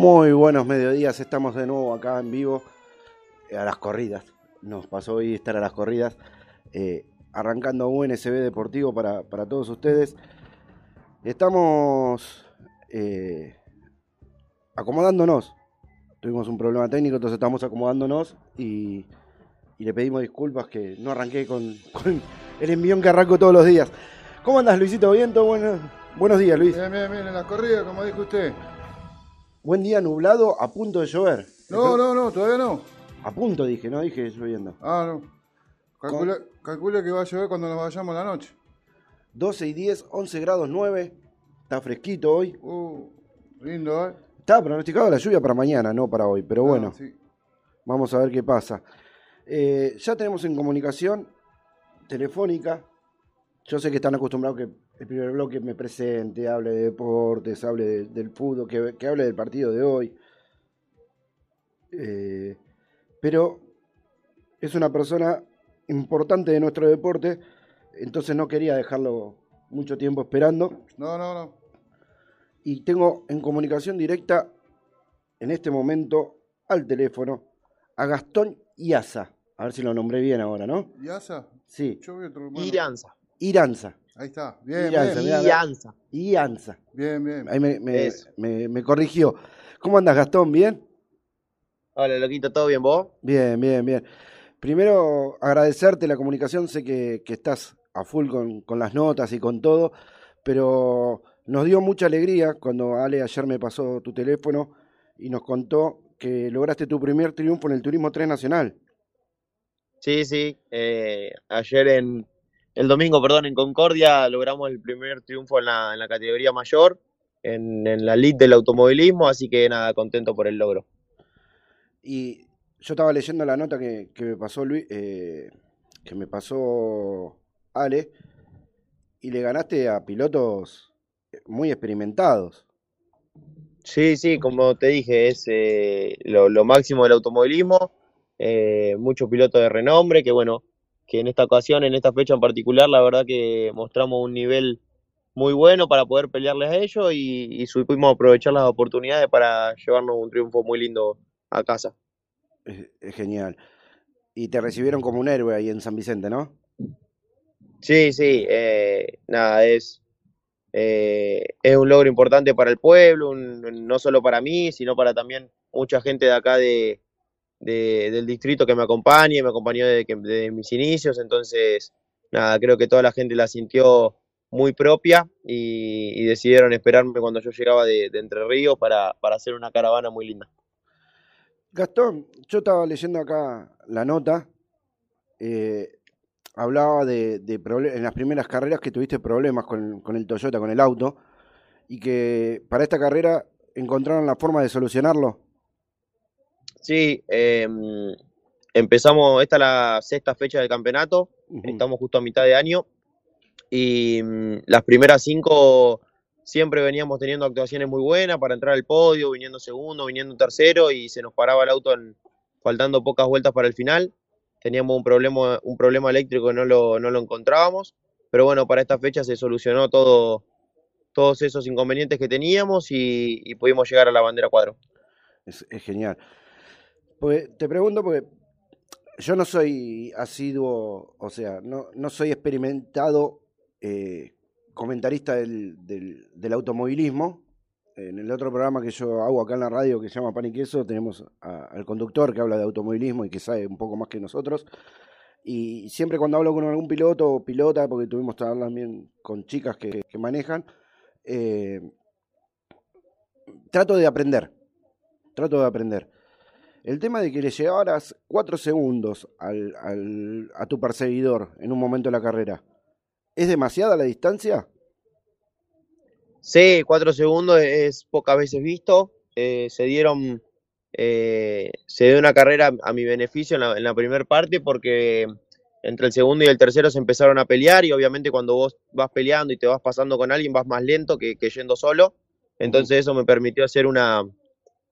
Muy buenos mediodías, estamos de nuevo acá en vivo eh, a las corridas. Nos pasó hoy estar a las corridas, eh, arrancando un SB Deportivo para, para todos ustedes. Estamos eh, acomodándonos. Tuvimos un problema técnico, entonces estamos acomodándonos y, le pedimos disculpas que no arranqué con, el envión que arranco todos los días. ¿Cómo andas, Luisito? ¿Bien? ¿Todo bueno? Buenos días, Luis. Bien, bien, bien, en la corrida, como dijo usted. Buen día nublado, a punto de llover. No, no, no, todavía no. A punto dije, no dije lloviendo. Ah, no. Calcula, calcula que va a llover cuando nos vayamos la noche. 12 y 10, 11 grados 9. Está fresquito hoy. Uh, lindo, ¿eh? Está pronosticado la lluvia para mañana, no para hoy, pero bueno, Ah, sí. vamos a ver qué pasa. Eh, ya tenemos en comunicación telefónica. Yo sé que están acostumbrados que el primer bloque me presente, hable de deportes, hable de- del fútbol, que, que hable del partido de hoy. Eh, pero es una persona importante de nuestro deporte, entonces no quería dejarlo mucho tiempo esperando. No, no, no. Y tengo en comunicación directa en este momento al teléfono a Gastón Iaza. A ver si lo nombré bien ahora, ¿no? ¿Yasa? Sí, Yo vi otro hermano. Iranza. Iranza. Ahí está. Bien, Iranza, bien. mirá, Iranza. Ianza. Bien, bien. Ahí me, me- me corrigió. ¿Cómo andas, Gastón? ¿Bien? Hola, loquito, ¿todo bien vos? Bien, bien, bien. Primero, agradecerte la comunicación. Sé que, que estás a full con, con las notas y con todo, pero nos dio mucha alegría cuando Ale ayer me pasó tu teléfono y nos contó que lograste tu primer triunfo en el Turismo 3 Nacional. Sí, sí. eh, ayer en el domingo, perdón, en Concordia logramos el primer triunfo en la, en la categoría mayor, en, en la lead del automovilismo, así que nada, contento por el logro. Y yo estaba leyendo la nota que, que me pasó Luis, eh, que me pasó Ale, y le ganaste a pilotos muy experimentados. Sí, sí, como te dije, es eh, lo, lo máximo del automovilismo, eh, muchos pilotos de renombre, que bueno, que en esta ocasión, en esta fecha en particular, la verdad que mostramos un nivel muy bueno para poder pelearles a ellos y, y supimos aprovechar las oportunidades para llevarnos un triunfo muy lindo a casa. Es, genial. Y te recibieron como un héroe ahí en San Vicente, ¿no? Sí, sí, eh, nada, es, eh, es un logro importante para el pueblo, un- no solo para mí, sino para también mucha gente de acá de, de- del distrito que me acompaña, y me acompañó desde, que- desde mis inicios, entonces, nada, creo que toda la gente la sintió muy propia y, decidieron esperarme cuando yo llegaba de, Entre Ríos para, para hacer una caravana muy linda. Gastón, yo estaba leyendo acá la nota, eh, hablaba de, de en las primeras carreras que tuviste problemas con, con el Toyota, con el auto, y que para esta carrera encontraron la forma de solucionarlo. Sí, em, empezamos, esta es la sexta fecha del campeonato. Estamos justo a mitad de año y mm, las primeras cinco siempre veníamos teniendo actuaciones muy buenas para entrar al podio, viniendo segundo, viniendo tercero y se nos paraba el auto en- faltando pocas vueltas para el final. Teníamos un problema, un problema eléctrico que no lo, no lo encontrábamos, pero bueno, para esta fecha se solucionó todo, todos esos inconvenientes que teníamos y, y pudimos llegar a la bandera cuadro. Es, es genial. Pues, te pregunto porque yo no soy asiduo, o sea, no, no soy experimentado eh, comentarista del, del- automovilismo. En el otro programa que yo hago acá en la radio que se llama Pan y Queso, tenemos al conductor que habla de automovilismo y que sabe un poco más que nosotros. Y siempre cuando hablo con algún piloto o pilota, porque tuvimos hablar también con chicas que, que manejan, eh, trato de aprender. Trato de aprender. El tema de que le llevaras cuatro segundos al, al- a tu perseguidor en un momento de la carrera, ¿es demasiada la distancia? Sí, cuatro segundos es pocas veces visto. Eh, se dieron, eh, se dio una carrera a mi beneficio en la, en la primera parte porque entre el segundo y el tercero se empezaron a pelear y obviamente cuando vos vas peleando y te vas pasando con alguien vas más lento que, que yendo solo. Entonces eso me permitió hacer una,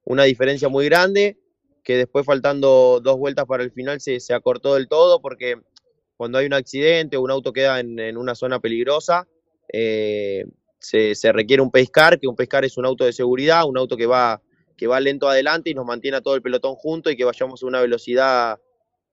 una diferencia muy grande que después faltando dos vueltas para el final se, se acortó del todo porque cuando hay un accidente o un auto queda en, en una zona peligrosa, eh, se, se requiere un pescar, que un pescar es un auto de seguridad, un auto que va que va lento adelante y nos mantiene a todo el pelotón junto y que vayamos a una velocidad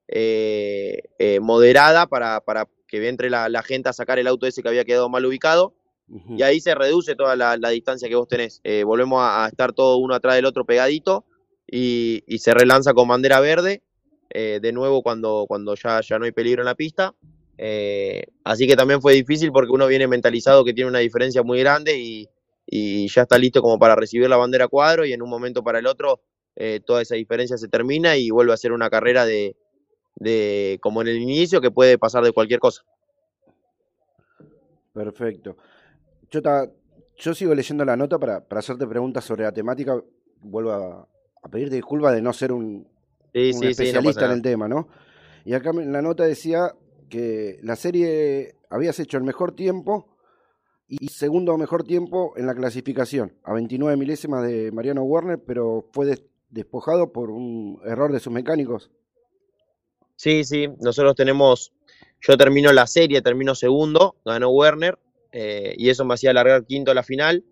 eh, eh, moderada para, para, que entre la, la, gente a sacar el auto ese que había quedado mal ubicado. Uh -huh. Y ahí se reduce toda la, la distancia que vos tenés. Eh, volvemos a, a, estar todo uno atrás del otro pegadito y, se relanza con bandera verde. Eh, de nuevo cuando, cuando ya, ya no hay peligro en la pista. Eh, así que también fue difícil porque uno viene mentalizado que tiene una diferencia muy grande y, y ya está listo como para recibir la bandera cuadro y en un momento para el otro eh, toda esa diferencia se termina y vuelve a ser una carrera de, de como en el inicio que puede pasar de cualquier cosa. Perfecto. Yo, ta, yo sigo leyendo la nota para, para, hacerte preguntas sobre la temática. Vuelvo a, a pedirte disculpas de no ser un, sí, un sí, especialista sí, no en el tema, ¿no? Y acá en la nota decía que la serie habías hecho el mejor tiempo y segundo mejor tiempo en la clasificación, a 29 milésimas de Mariano Werner, pero fue des despojado por un error de sus mecánicos. Sí, sí, nosotros tenemos, yo termino la serie, termino segundo, ganó Werner, eh, y eso me hacía alargar quinto a la final,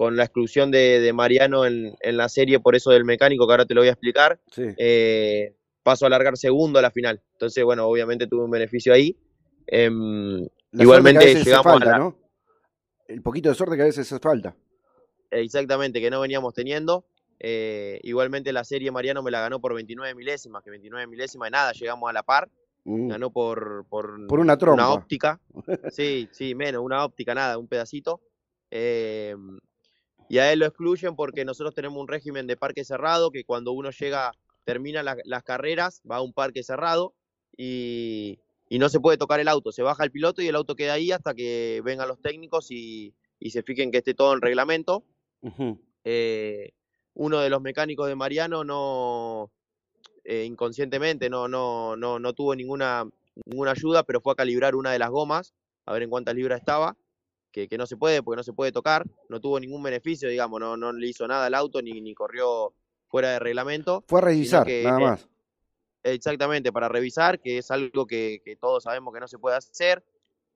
con la exclusión de, de Mariano en, en, la serie por eso del mecánico, que ahora te lo voy a explicar, sí. eh, paso a alargar segundo a la final. Entonces, bueno, obviamente tuve un beneficio ahí. Eh, igualmente llegamos falta, a la... ¿no? El poquito de suerte que a veces hace falta. Exactamente, que no veníamos teniendo. Eh, igualmente la serie Mariano me la ganó por 29 milésimas, que 29 milésimas de nada, llegamos a la par. Mm. Ganó por, por, por una trompa. Una óptica. Sí, sí, menos, una óptica, nada, un pedacito. Eh, y a él lo excluyen porque nosotros tenemos un régimen de parque cerrado, que cuando uno llega, termina la, las carreras, va a un parque cerrado y, y, no se puede tocar el auto. Se baja el piloto y el auto queda ahí hasta que vengan los técnicos y, y se fijen que esté todo en reglamento. Uh -huh. eh, uno de los mecánicos de Mariano no eh, inconscientemente no, no, no, no tuvo ninguna, ninguna ayuda, pero fue a calibrar una de las gomas, a ver en cuántas libras estaba, que, que no se puede, porque no se puede tocar, no tuvo ningún beneficio, digamos, no, no le hizo nada al auto ni, ni corrió fuera de reglamento. Fue a revisar, que, nada más. Eh, exactamente, para revisar, que es algo que, que, todos sabemos que no se puede hacer.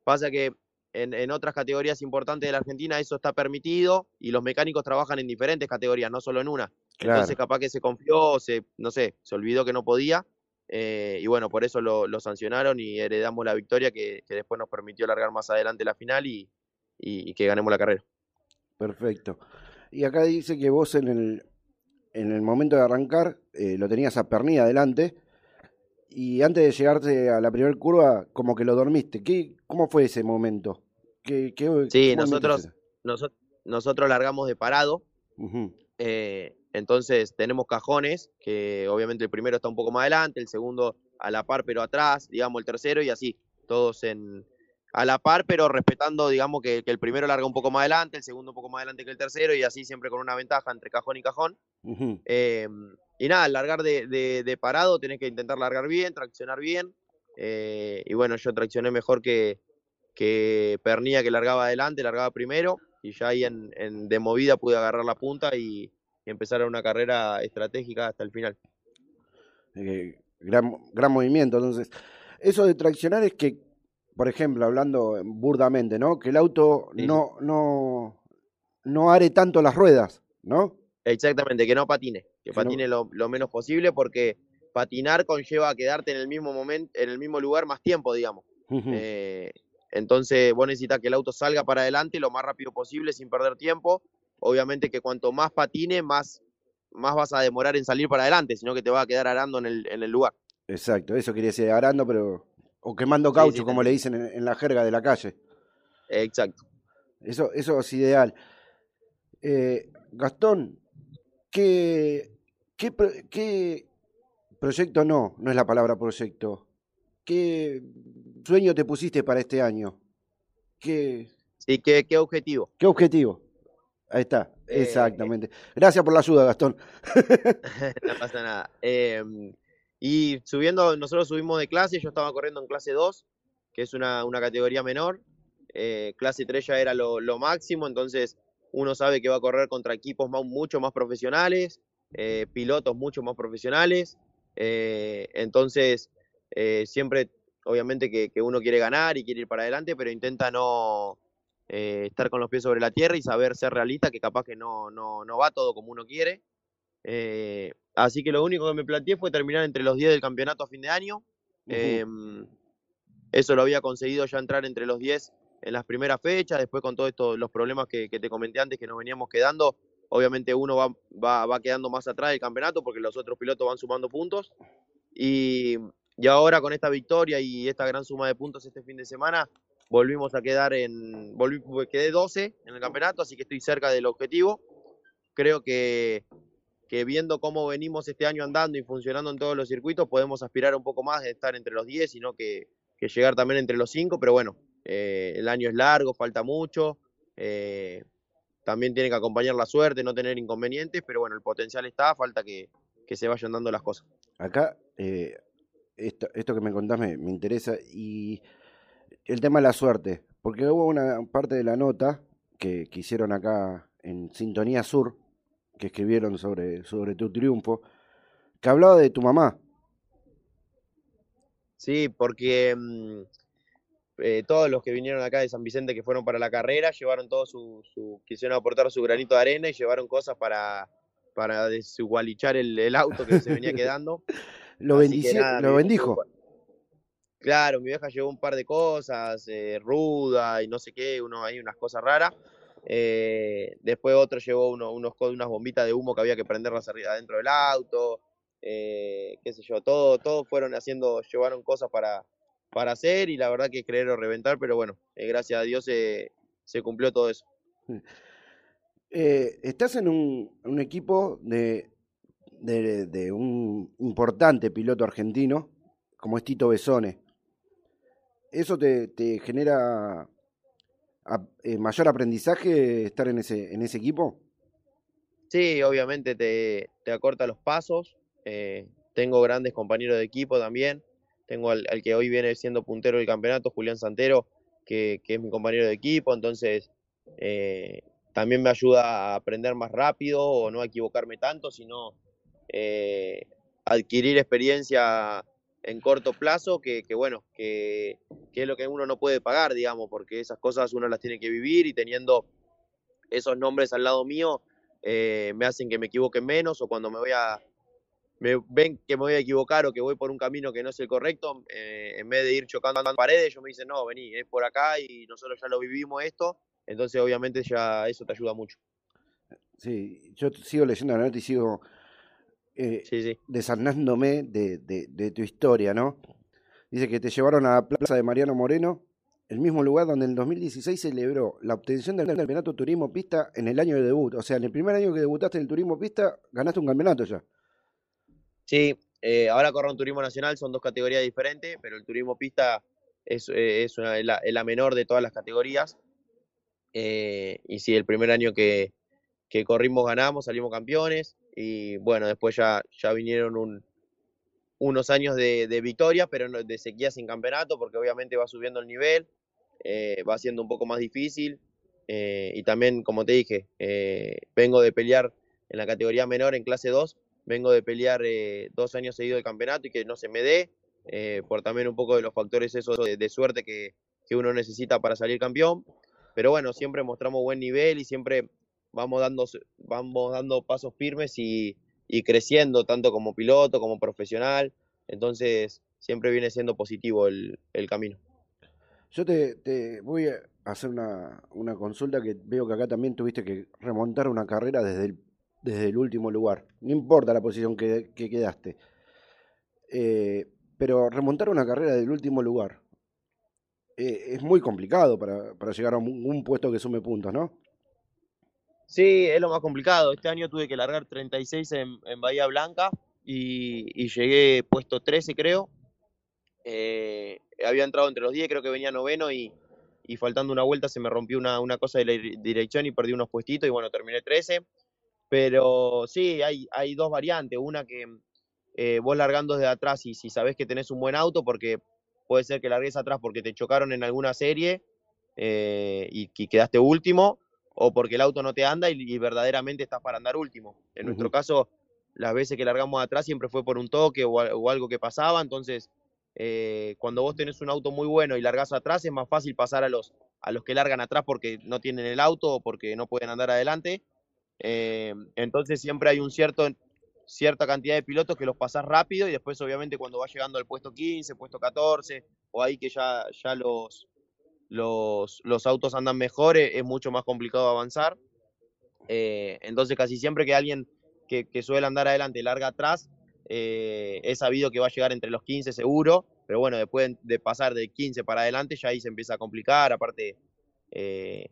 Pasa que en, en, otras categorías importantes de la Argentina eso está permitido y los mecánicos trabajan en diferentes categorías, no solo en una. Claro. Entonces capaz que se confió, se, no sé, se olvidó que no podía. Eh, y bueno, por eso lo, lo, sancionaron y heredamos la victoria que, que, después nos permitió largar más adelante la final y, y, y, que ganemos la carrera. Perfecto. Y acá dice que vos en el, en el momento de arrancar eh, lo tenías a Pernilla adelante y antes de llegarte a la primera curva como que lo dormiste. ¿Qué, ¿Cómo fue ese momento? ¿Qué, qué, sí, nosotros, nosotros, nosotros largamos de parado. Uh -huh. eh, entonces tenemos cajones, que obviamente el primero está un poco más adelante, el segundo a la par pero atrás, digamos el tercero y así, todos en a la par pero respetando, digamos que, que el primero larga un poco más adelante, el segundo un poco más adelante que el tercero y así siempre con una ventaja entre cajón y cajón. Uh -huh. eh, y nada, largar de, de, de, parado tenés que intentar largar bien, traccionar bien. Eh, y bueno, yo traccioné mejor que, que Pernilla que largaba adelante, largaba primero y ya ahí en, en de movida pude agarrar la punta y, y empezar una carrera estratégica hasta el final. Eh, gran, gran movimiento, entonces. Eso de traccionar es que, por ejemplo, hablando burdamente, ¿no? Que el auto sí. no, no, no are tanto las ruedas, ¿no? Exactamente, que no patine, que, que patine no... lo, lo, menos posible porque patinar conlleva quedarte en el mismo momento, en el mismo lugar más tiempo, digamos. Uh -huh. eh, entonces vos necesitas que el auto salga para adelante lo más rápido posible sin perder tiempo obviamente que cuanto más patine, más, más vas a demorar en salir para adelante, sino que te va a quedar arando en el, en el lugar. Exacto, eso quería decir, arando, pero. O quemando caucho, sí, sí, como le dicen en, en, la jerga de la calle. Exacto. Eso, eso es ideal. Eh, Gastón, ¿qué, qué, ¿qué proyecto no? No es la palabra proyecto. ¿Qué sueño te pusiste para este año? ¿Qué, sí, ¿qué, qué objetivo? ¿Qué objetivo? Ahí está, eh, exactamente. Gracias por la ayuda, Gastón. no pasa nada. Eh, y subiendo, nosotros subimos de clase, yo estaba corriendo en clase 2, que es una, una categoría menor. Eh, clase 3 ya era lo, lo, máximo, entonces uno sabe que va a correr contra equipos mucho más profesionales, eh, pilotos mucho más profesionales. Eh, entonces, siempre, obviamente que, que uno quiere ganar y quiere ir para adelante, pero intenta no, eh, estar con los pies sobre la tierra y saber ser realista, que capaz que no, no, no va todo como uno quiere. Eh, así que lo único que me planteé fue terminar entre los 10 del campeonato a fin de año. Em, eso lo había conseguido ya entrar entre los 10 en las primeras fechas, después con todos estos los problemas que, te comenté antes que nos veníamos quedando, obviamente uno va, va, va, quedando más atrás del campeonato porque los otros pilotos van sumando puntos. Y, y ahora con esta victoria y esta gran suma de puntos este fin de semana, volvimos a quedar en. Volví, quedé 12 en el campeonato, así que estoy cerca del objetivo. Creo que, que viendo cómo venimos este año andando y funcionando en todos los circuitos, podemos aspirar un poco más de estar entre los 10, sino que, que llegar también entre los 5, pero bueno, eh, el año es largo, falta mucho. Eh, también tiene que acompañar la suerte, no tener inconvenientes, pero bueno, el potencial está, falta que, se vayan dando las cosas. Acá, eh, esto, que me contás me, me interesa y el tema de la suerte, porque hubo una parte de la nota que, que hicieron acá en Sintonía Sur, que escribieron sobre, sobre tu triunfo, que hablaba de tu mamá. Sí, porque mmm, eh, todos los que vinieron acá de San Vicente que fueron para la carrera llevaron todo su, su quisieron aportar su granito de arena y llevaron cosas para, para desigualichar el, el auto que se venía quedando. lo, bendició, nada, lo bendijo. Claro, mi vieja llevó un par de cosas, eh, ruda y no sé qué, uno hay unas cosas raras. Eh, después otro llevó uno, unos, unas bombitas de humo que había que prenderlas adentro del auto. Eh, qué sé yo, todo, todo fueron haciendo, llevaron cosas para, hacer y la verdad que creer o reventar, pero bueno, eh, gracias a Dios se, cumplió todo eso. Eh, estás en un, equipo de, un importante piloto argentino como es Tito Besone. ¿Eso te, genera eh, mayor aprendizaje estar en ese, en ese equipo? Sí, obviamente te, te acorta los pasos. Eh, tengo grandes compañeros de equipo también. Tengo al, que hoy viene siendo puntero del campeonato, Julián Santero, que, que es mi compañero de equipo. Entonces, eh, también me ayuda a aprender más rápido o no a equivocarme tanto, sino adquirir experiencia en corto plazo que, que bueno, que, que, es lo que uno no puede pagar, digamos, porque esas cosas uno las tiene que vivir y teniendo esos nombres al lado mío eh, me hacen que me equivoque menos o cuando me voy a me ven que me voy a equivocar o que voy por un camino que no es el correcto, eh, en vez de ir chocando en paredes, ellos me dicen, no, vení, es por acá y nosotros ya lo vivimos esto, entonces obviamente ya eso te ayuda mucho. Sí, yo sigo leyendo la nota y sigo eh, sí, sí. desarnándome de, de, de, tu historia, ¿no? Dice que te llevaron a la plaza de Mariano Moreno, el mismo lugar donde en el 2016 celebró la obtención del campeonato turismo pista en el año de debut. O sea, en el primer año que debutaste en el turismo pista, ganaste un campeonato ya. Sí, eh, ahora corro turismo nacional, son dos categorías diferentes, pero el turismo pista es, eh, es, una, es, la, es la, menor de todas las categorías. Eh, y sí, el primer año que, que corrimos ganamos, salimos campeones y bueno, después ya, ya vinieron un, unos años de, de, victoria, pero de sequía sin campeonato, porque obviamente va subiendo el nivel, eh, va siendo un poco más difícil. Eh, y también, como te dije, eh, vengo de pelear en la categoría menor en clase 2, vengo de pelear dos años seguidos del campeonato y que no se me dé, por también un poco de los factores esos de, de suerte que, que uno necesita para salir campeón. Pero bueno, siempre mostramos buen nivel y siempre vamos dando, vamos dando pasos firmes y, y, creciendo, tanto como piloto como profesional. Entonces, siempre viene siendo positivo el, el camino. Yo te, te, voy a hacer una, una, consulta que veo que acá también tuviste que remontar una carrera desde el, desde el último lugar. No importa la posición que, que quedaste. Eh, pero remontar una carrera del último lugar eh, es muy complicado para, para llegar a un, un puesto que sume puntos, ¿no? Sí, es lo más complicado. Este año tuve que largar 36 en, en Bahía Blanca y, llegué puesto 13, creo. Eh, había entrado entre los 10, creo que venía noveno y, faltando una vuelta se me rompió una, cosa de la dirección y perdí unos puestitos y bueno, terminé 13. Pero sí, hay, hay dos variantes. Una que eh, vos largando desde atrás y si sabés que tenés un buen auto, porque puede ser que largues atrás porque te chocaron en alguna serie eh, y, y quedaste último o porque el auto no te anda y, y verdaderamente estás para andar último. En uh -huh. nuestro caso, las veces que largamos atrás siempre fue por un toque o, o algo que pasaba, entonces eh, cuando vos tenés un auto muy bueno y largás atrás es más fácil pasar a los, a los que largan atrás porque no tienen el auto o porque no pueden andar adelante. Eh, entonces siempre hay un cierto cierta cantidad de pilotos que los pasás rápido y después obviamente cuando vas llegando al puesto 15, puesto 14 o ahí que ya, ya los, los, los autos andan mejor, es, es mucho más complicado avanzar. Eh, entonces casi siempre que alguien que, suele andar adelante larga atrás, eh, es sabido que va a llegar entre los 15 seguro, pero bueno, después de pasar de 15 para adelante ya ahí se empieza a complicar, aparte eh,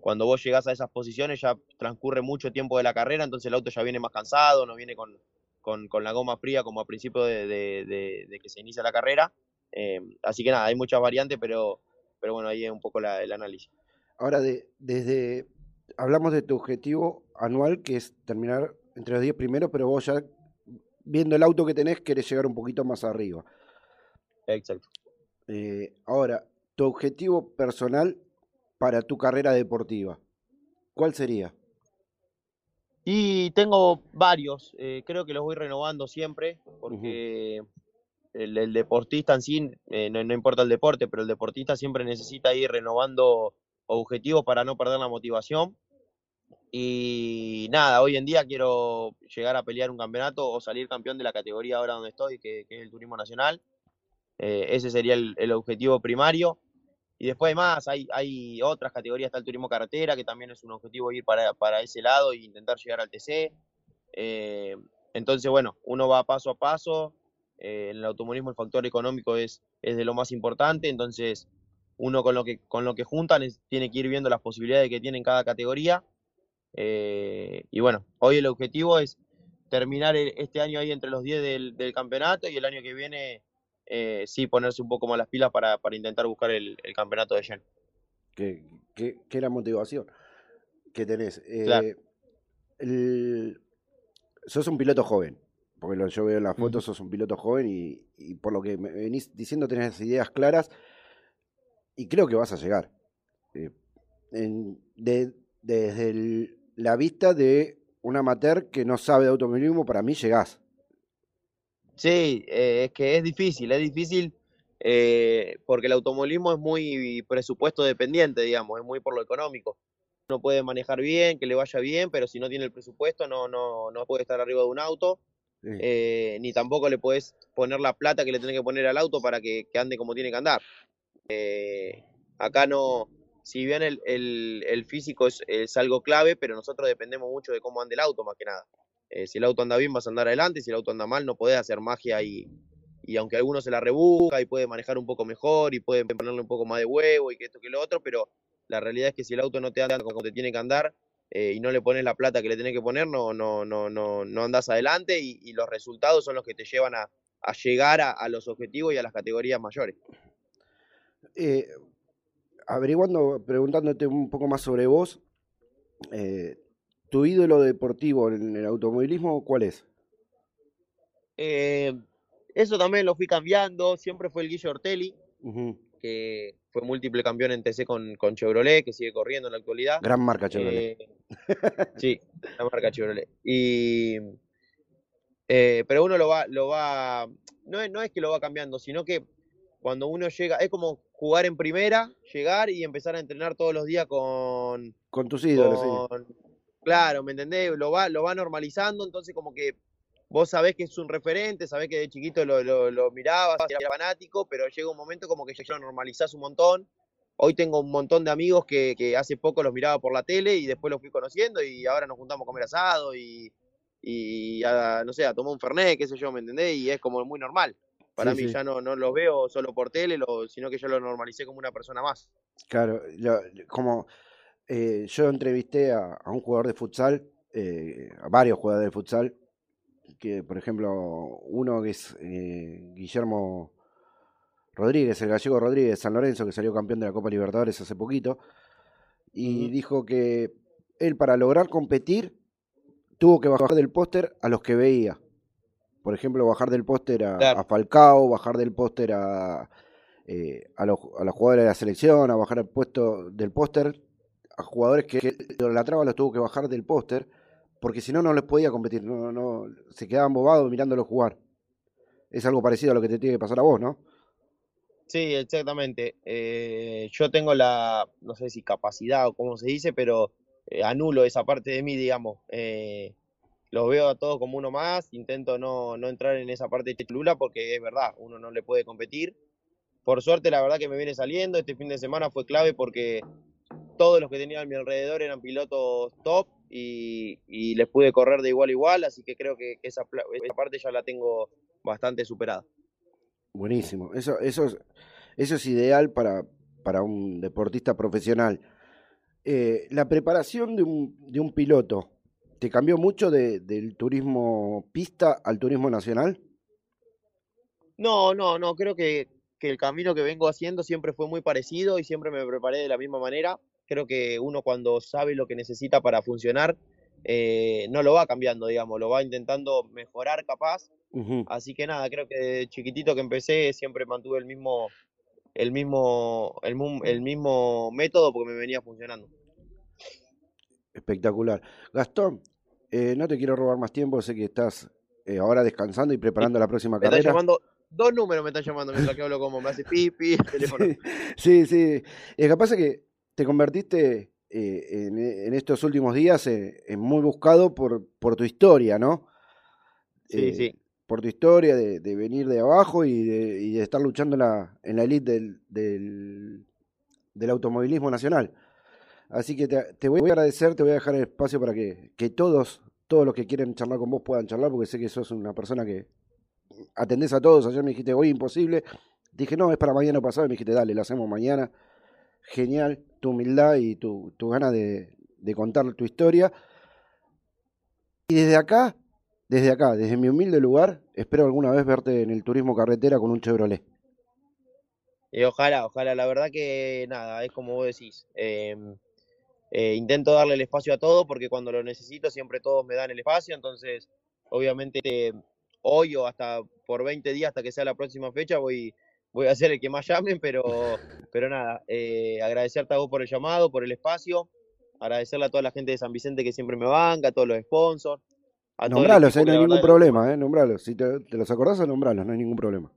cuando vos llegás a esas posiciones ya transcurre mucho tiempo de la carrera, entonces el auto ya viene más cansado, no viene con, con, con la goma fría como a principio de, de que se inicia la carrera. Eh, así que nada, hay muchas variantes, pero, pero bueno, ahí es un poco la, el análisis. Ahora, de, desde hablamos de tu objetivo anual, que es terminar entre los 10 primeros, pero vos ya viendo el auto que tenés, querés llegar un poquito más arriba. Exacto. Eh, ahora, tu objetivo personal para tu carrera deportiva, ¿cuál sería? Y tengo varios, eh, creo que los voy renovando siempre, porque uh -huh. El, deportista en sí, eh, no, no, importa el deporte, pero el deportista siempre necesita ir renovando objetivos para no perder la motivación. Y nada, hoy en día quiero llegar a pelear un campeonato o salir campeón de la categoría ahora donde estoy, que, es el Turismo Nacional. Eh, ese sería el, el, objetivo primario. Y después más, hay, hay otras categorías, está el turismo carretera, que también es un objetivo ir para, para ese lado e intentar llegar al TC. Eh, entonces, bueno, uno va paso a paso. Eh, en el automovilismo el factor económico es, es de lo más importante, entonces uno con lo que, con lo que juntan es, tiene que ir viendo las posibilidades que tiene en cada categoría. Eh, y bueno, hoy el objetivo es terminar este año ahí entre los 10 del, del campeonato y el año que viene eh, sí ponerse un poco más las pilas para, para intentar buscar el, el, campeonato de Gen. ¿Qué, qué, qué era motivación que tenés? Eh, claro. el, sos un piloto joven, porque lo, yo veo en las fotos, sos un piloto joven y, y, por lo que me venís diciendo tenés ideas claras y creo que vas a llegar. Eh, en, de, desde el, la vista de un amateur que no sabe de automovilismo, para mí llegás. Sí, eh, es que es difícil, es difícil eh, porque el automovilismo es muy presupuesto dependiente, digamos, es muy por lo económico. Uno puede manejar bien, que le vaya bien, pero si no tiene el presupuesto no, no, no puede estar arriba de un auto, eh, ni tampoco le puedes poner la plata que le tenés que poner al auto para que, ande como tiene que andar. Eh, acá no, si bien el, el, el físico es, es algo clave, pero nosotros dependemos mucho de cómo ande el auto más que nada. Eh, si el auto anda bien, vas a andar adelante. Si el auto anda mal, no podés hacer magia y, y aunque alguno se la rebusca y puede manejar un poco mejor y puede ponerle un poco más de huevo y que esto que lo otro, pero la realidad es que si el auto no te anda como te tiene que andar eh, y no le pones la plata que le tenés que poner, no, no, no, no, no andas adelante y, y los resultados son los que te llevan a, a llegar a, a, los objetivos y a las categorías mayores. Eh, averiguando, preguntándote un poco más sobre vos, eh, ¿Tu ídolo deportivo en el automovilismo cuál es? Eh, eso también lo fui cambiando, siempre fue el Guillo Ortelli, uh -huh. que fue múltiple campeón en TC con, con, Chevrolet, que sigue corriendo en la actualidad. Gran marca Chevrolet. Sí, la marca Chevrolet. Y, eh, pero uno lo va, lo va no, es, no es que lo va cambiando, sino que cuando uno llega, es como jugar en primera, llegar y empezar a entrenar todos los días con... Con tus ídolos, con, sí Claro, ¿me entendés? Lo va, lo va normalizando, entonces como que vos sabés que es un referente, sabés que de chiquito lo, lo, lo mirabas, era fanático, pero llega un momento como que ya lo normalizás un montón. Hoy tengo un montón de amigos que, que, hace poco los miraba por la tele y después los fui conociendo y ahora nos juntamos a comer asado y, y a, no sé, a tomar un fernet, qué sé yo, ¿me entendés? Y es como muy normal. Para sí, mí sí. ya no, no los veo solo por tele, lo, sino que yo lo normalicé como una persona más. Claro, lo, como eh, yo entrevisté a, a, un jugador de futsal, eh, a varios jugadores de futsal, que por ejemplo, uno que es eh, Guillermo Rodríguez, el gallego Rodríguez de San Lorenzo, que salió campeón de la Copa Libertadores hace poquito, y uh -huh. dijo que él para lograr competir tuvo que bajar del póster a los que veía. Por ejemplo, bajar del póster a, claro. a, Falcao, bajar del póster a, eh, a, los, a los jugadores de la selección, a bajar el puesto del póster a jugadores que la traba los tuvo que bajar del póster, porque si no, no les podía competir, no, no, se quedaban bobados mirándolo jugar. Es algo parecido a lo que te tiene que pasar a vos, ¿no? Sí, exactamente. Eh, yo tengo la, no sé si capacidad o cómo se dice, pero eh, anulo esa parte de mí, digamos. Eh, los veo a todos como uno más, intento no, no entrar en esa parte de Lula porque es verdad, uno no le puede competir. Por suerte, la verdad que me viene saliendo, este fin de semana fue clave porque todos los que tenía a mi alrededor eran pilotos top y, y les pude correr de igual a igual, así que creo que esa, esa parte ya la tengo bastante superada. Buenísimo, eso, eso, es, eso es ideal para, para un deportista profesional. Eh, la preparación de un, de un piloto, ¿te cambió mucho de, del turismo pista al turismo nacional? No, no, no, creo que, que, el camino que vengo haciendo siempre fue muy parecido y siempre me preparé de la misma manera. Creo que uno cuando sabe lo que necesita para funcionar, eh, no lo va cambiando, digamos, lo va intentando mejorar capaz. Uh -huh. Así que nada, creo que de chiquitito que empecé siempre mantuve el mismo, el mismo, el, el mismo método porque me venía funcionando. Espectacular. Gastón, eh, no te quiero robar más tiempo, sé que estás eh, ahora descansando y preparando sí, la próxima me carrera. Está llamando, dos números me están llamando mientras que hablo como me hace pipi, el teléfono. Sí, sí. sí. Pasa que te convertiste eh, en, en, estos últimos días eh, en muy buscado por, por tu historia, ¿no? Sí, sí. Por tu historia de, de venir de abajo y de, y de, estar luchando en la, en la elite del, del, del automovilismo nacional. Así que te, te, voy a agradecer, te voy a dejar el espacio para que, que, todos, todos los que quieren charlar con vos puedan charlar, porque sé que sos una persona que atendés a todos. Ayer me dijiste, hoy imposible. Dije, no, es para mañana pasado. Y me dijiste, dale, lo hacemos mañana. Genial, tu humildad y tu, tu ganas de, de contar tu historia. Y desde acá, desde acá, desde mi humilde lugar, espero alguna vez verte en el turismo carretera con un Chevrolet. Y ojalá, ojalá, la verdad que nada, es como vos decís. Eh, eh, intento darle el espacio a todo porque cuando lo necesito siempre todos me dan el espacio, entonces obviamente eh, hoy o hasta por 20 días hasta que sea la próxima fecha voy, voy a ser el que más llamen, pero, pero nada, eh, agradecerte a vos por el llamado, por el espacio, agradecerle a toda la gente de San Vicente que siempre me banca, a todos los sponsors. A nombralos, eh, no hay ningún problema, eh, nombralos. Si te, te los acordás, nombralos, no hay ningún problema.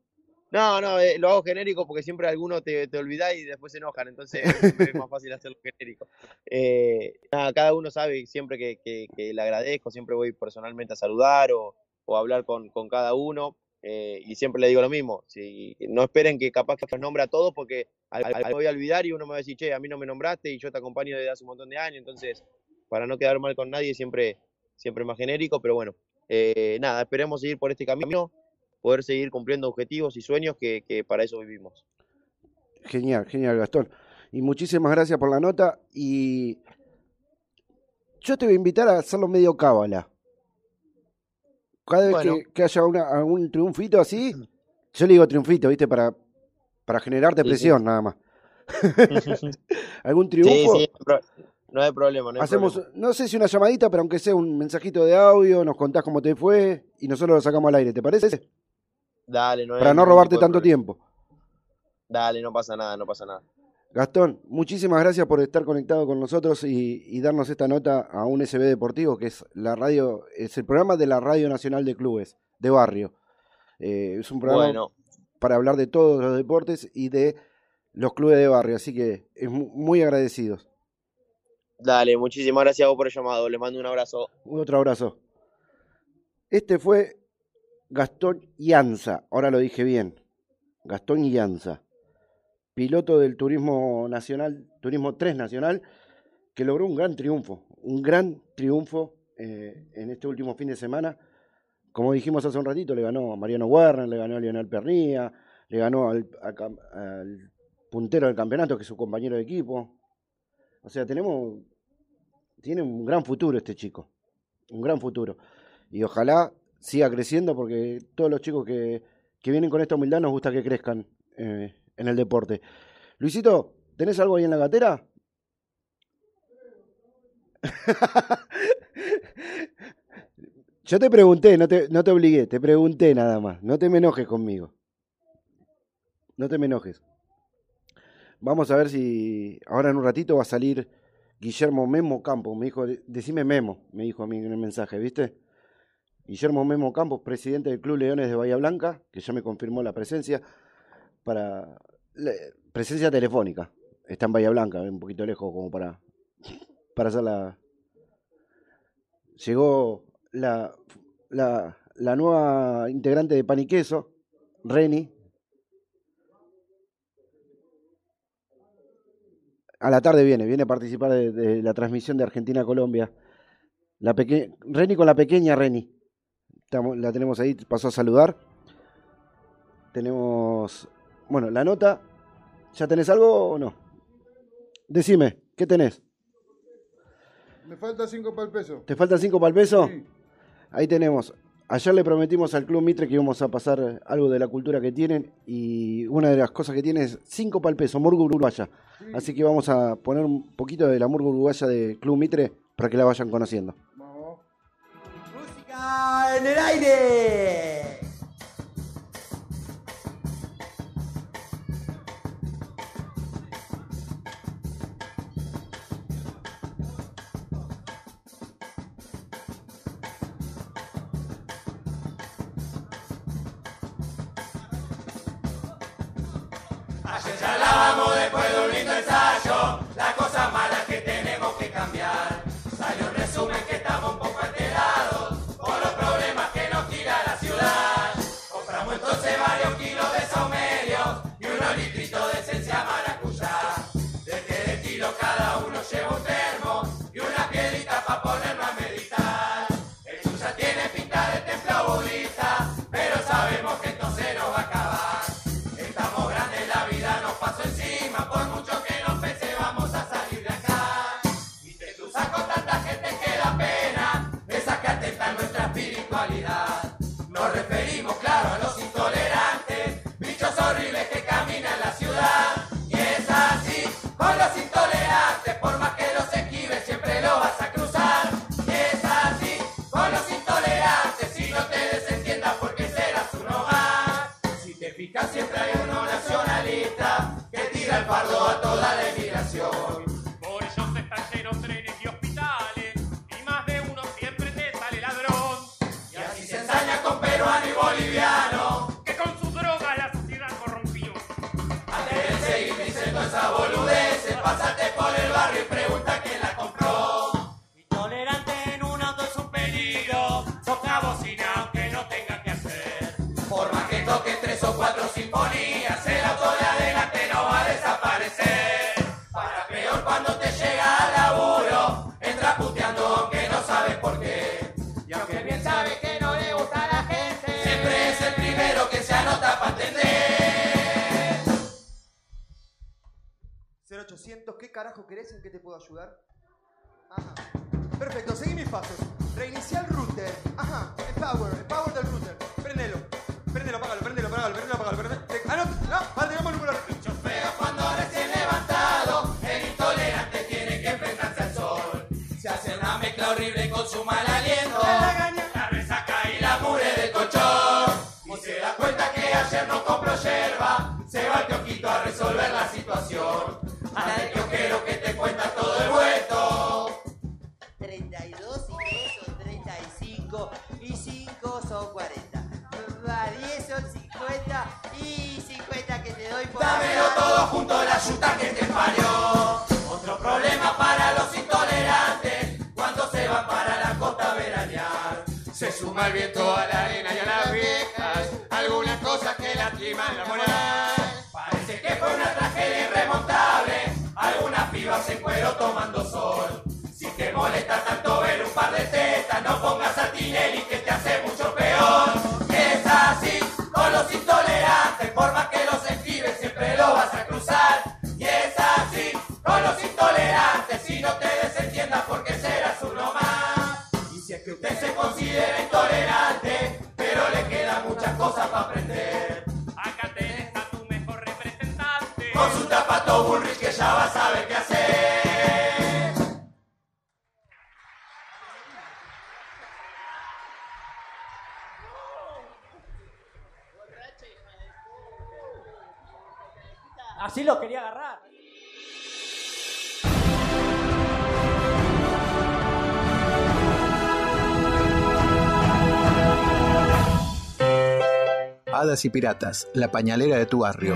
No, no, eh, lo hago genérico porque siempre alguno te, te olvidás y después se enojan, entonces es más fácil hacerlo genérico. Eh, nada, cada uno sabe siempre que, que, que, le agradezco, siempre voy personalmente a saludar o, o a hablar con, con cada uno eh, y siempre le digo lo mismo, si, no esperen que capaz que los nombre a todos porque al, al, voy a olvidar y uno me va a decir, che, a mí no me nombraste y yo te acompaño desde hace un montón de años, entonces para no quedar mal con nadie siempre, siempre más genérico, pero bueno, eh, nada, esperemos seguir por este camino poder seguir cumpliendo objetivos y sueños que, que, para eso vivimos. Genial, genial, Gastón. Y muchísimas gracias por la nota. Y yo te voy a invitar a hacerlo medio cábala. Cada vez bueno. que, que, haya una, algún triunfito así, yo le digo triunfito, ¿viste? Para, para generarte presión, sí, sí. nada más. ¿Algún triunfo? Sí, no hay problema. No hay Hacemos, problema. no sé si una llamadita, pero aunque sea un mensajito de audio, nos contás cómo te fue y nosotros lo sacamos al aire, ¿te parece? Dale, no Para no robarte tanto tiempo. Dale, no pasa nada, no pasa nada. Gastón, muchísimas gracias por estar conectado con nosotros y, y, darnos esta nota a un SB Deportivo, que es la radio, es el programa de la Radio Nacional de Clubes, de barrio. Eh, es un programa bueno. para hablar de todos los deportes y de los clubes de barrio, así que es muy agradecidos. Dale, muchísimas gracias a vos por el llamado, les mando un abrazo. Un otro abrazo. Este fue Gastón Ianza, ahora lo dije bien, Gastón Ianza, piloto del Turismo Nacional, Turismo 3 Nacional, que logró un gran triunfo, un gran triunfo eh, en este último fin de semana. Como dijimos hace un ratito, le ganó a Mariano Werner, le ganó a Lionel Pernía, le ganó al puntero del campeonato, que es su compañero de equipo. O sea, tenemos, tiene un gran futuro este chico, un gran futuro. Y ojalá siga creciendo porque todos los chicos que, que vienen con esta humildad nos gusta que crezcan eh, en el deporte. Luisito, ¿tenés algo ahí en la gatera? Yo te pregunté, no te, no te obligué, te pregunté nada más. No te me enojes conmigo. No te me enojes. Vamos a ver si ahora en un ratito va a salir Guillermo Memo Campos. Me dijo, decime Memo, me dijo a mí en el mensaje, ¿viste? Guillermo Memo Campos, presidente del Club Leones de Bahía Blanca, que ya me confirmó la presencia, para presencia telefónica. Está en Bahía Blanca, un poquito lejos como para, para hacer la... Llegó la, la, la nueva integrante de Pan y Queso, Reni. A la tarde viene, viene a participar de, la transmisión de Argentina-Colombia. La Reni con la pequeña Reni. La tenemos ahí, pasó a saludar. Tenemos, bueno, la nota. ¿Ya tenés algo o no? Decime, ¿qué tenés? Me falta 5 para el peso. ¿Te faltan cinco para el peso? Sí. Ahí tenemos. Ayer le prometimos al Club Mitre que íbamos a pasar algo de la cultura que tienen y una de las cosas que tiene es 5 para el peso, murga uruguaya. Así que vamos a poner un poquito de la murga uruguaya de Club Mitre para que la vayan conociendo. Vamos. Música en el aire. Por el barrio y pregunta quién la ayudar? Ajá. Perfecto, seguí mis pasos. Reinicia el router. Ajá, el power, el power del router. Prendelo. Prendelo, apágalo, prendelo, apágalo, prendelo, apágalo, prendelo. Ah, no, no, vale, digamos el número. Pero cuando recién levantado, el intolerante tiene que enfrentarse al sol. Se hace una mezcla horrible con su mal aliento, la resaca y la mure del colchón. Y se da cuenta que ayer no compró yerba, 50 y 50 que te doy por Dámelo todo junto la yuta que te parió. Otro problema para los intolerantes cuando se van para la costa a veranear. Se suma el viento a la arena y a las viejas, algunas cosas que lastiman la moral. Parece que fue una tragedia irremontable, algunas pibas en cuero tomando sol. Si te molesta tanto ver un par de tetas, no pongas a Tinelli que Bullrich que ya va a saber qué hacer. Así lo quería agarrar. Hadas y Piratas, la pañalera de tu barrio.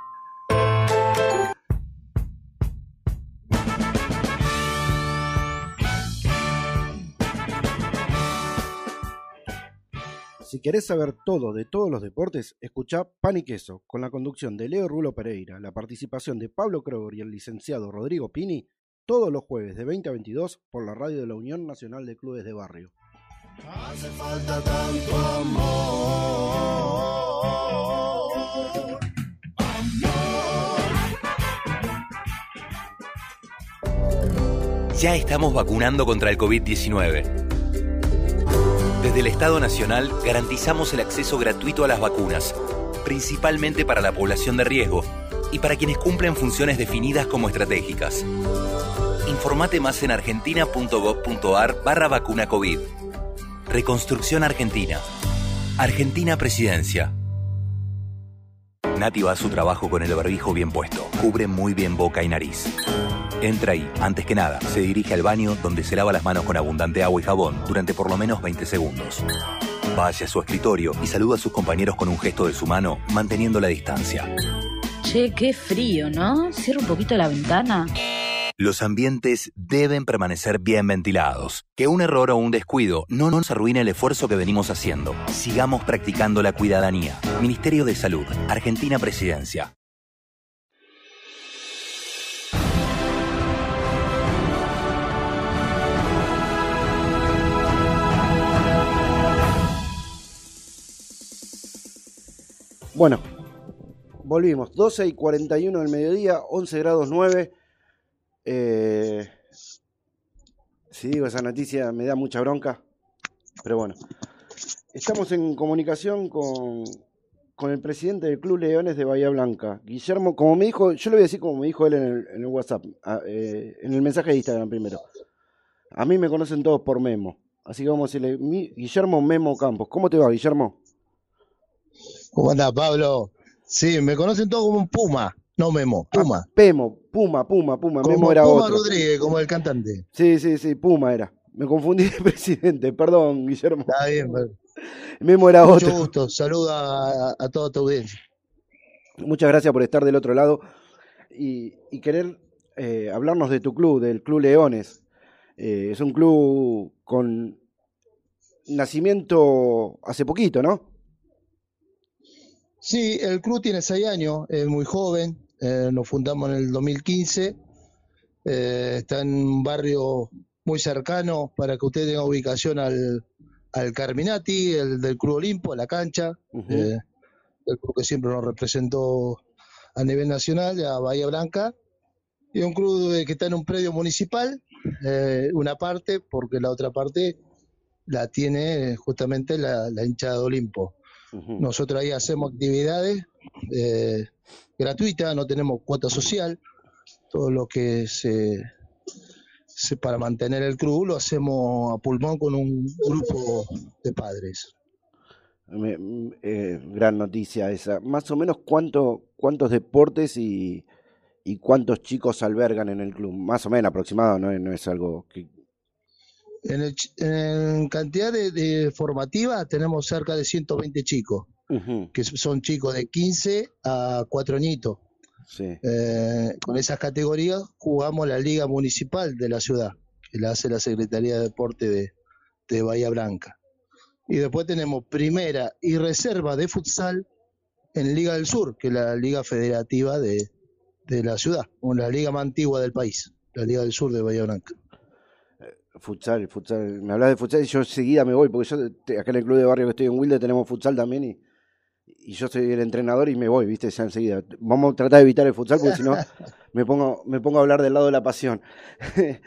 Si querés saber todo de todos los deportes, escuchá Pan y Queso, con la conducción de Leo Rulo Pereira, la participación de Pablo Kroger y el licenciado Rodrigo Pini, todos los jueves de 20 a 22 por la radio de la Unión Nacional de Clubes de Barrio. Hace falta tanto amor. Ya estamos vacunando contra el COVID-19. Desde el Estado Nacional garantizamos el acceso gratuito a las vacunas, principalmente para la población de riesgo y para quienes cumplen funciones definidas como estratégicas. Informate más en argentina.gov.ar barra vacuna COVID. Reconstrucción Argentina. Argentina Presidencia. Nati va a su trabajo con el barbijo bien puesto. Cubre muy bien boca y nariz. Entra ahí, antes que nada, se dirige al baño donde se lava las manos con abundante agua y jabón durante por lo menos 20 segundos. Va hacia su escritorio y saluda a sus compañeros con un gesto de su mano, manteniendo la distancia. Che, qué frío, ¿no? Cierra un poquito la ventana. Los ambientes deben permanecer bien ventilados. Que un error o un descuido no nos arruine el esfuerzo que venimos haciendo. Sigamos practicando la cuidadanía. Ministerio de Salud, Argentina Presidencia. Bueno, volvimos. 12 y 41 del mediodía, 11 grados 9. Eh, si digo esa noticia me da mucha bronca, pero bueno. Estamos en comunicación con, con el presidente del Club Leones de Bahía Blanca, Guillermo, como me dijo, yo le voy a decir como me dijo él en el, en el WhatsApp, a- eh, en el mensaje de Instagram primero. A mí me conocen todos por Memo, así que vamos a decirle, Guillermo Memo Campos. ¿Cómo te va, Guillermo? ¿Cómo anda, Pablo? Sí, me conocen todos como un Puma, no Memo, Puma. Pemo, Puma, Puma, Puma, Como Memo era Puma otro. Rodríguez, como el cantante. Sí, sí, sí, Puma era. Me confundí de presidente, perdón, Guillermo. Está bien, pero- Memo era mucho otro. gusto. Saluda a, a toda tu audiencia. Muchas gracias por estar del otro lado y, y querer eh, hablarnos de tu club, del Club Leones. Eh, es un club con nacimiento hace poquito, ¿no? Sí, el club tiene seis años, es muy joven. eh, nos fundamos en el 2015. eh, está en un barrio muy cercano para que usted tenga ubicación al, al Carminati, el del Club Olimpo, a la cancha. Eh, el club que siempre nos representó a nivel nacional, a Bahía Blanca. Y un club que está en un predio municipal, una parte, porque la otra parte la tiene justamente la, la hinchada de Olimpo. Nosotros ahí hacemos actividades eh, gratuitas, no tenemos cuota social, todo lo que se, se- para mantener el club lo hacemos a pulmón con un grupo de padres. Me- eh, gran noticia esa. Más o menos cuánto, cuántos deportes y, y cuántos chicos albergan en el club. Más o menos aproximado, no, no es algo que... En, el en cantidad de, de formativa tenemos cerca de 120 chicos, que son chicos de 15 a 4 añitos. sí. Eh, con esas categorías jugamos la Liga Municipal de la ciudad, que la hace la Secretaría de Deporte de, de Bahía Blanca. Y después tenemos primera y reserva de futsal en Liga del Sur, que es la liga federativa de, de la ciudad, o la liga más antigua del país, la Liga del Sur de Bahía Blanca. Futsal, futsal. Me hablas de futsal y yo seguida me voy, porque yo acá en el club de barrio que estoy en Wilde tenemos futsal también y, y yo soy el entrenador y me voy, viste, ya enseguida. Vamos a tratar de evitar el futsal porque si no me pongo, me pongo a hablar del lado de la pasión.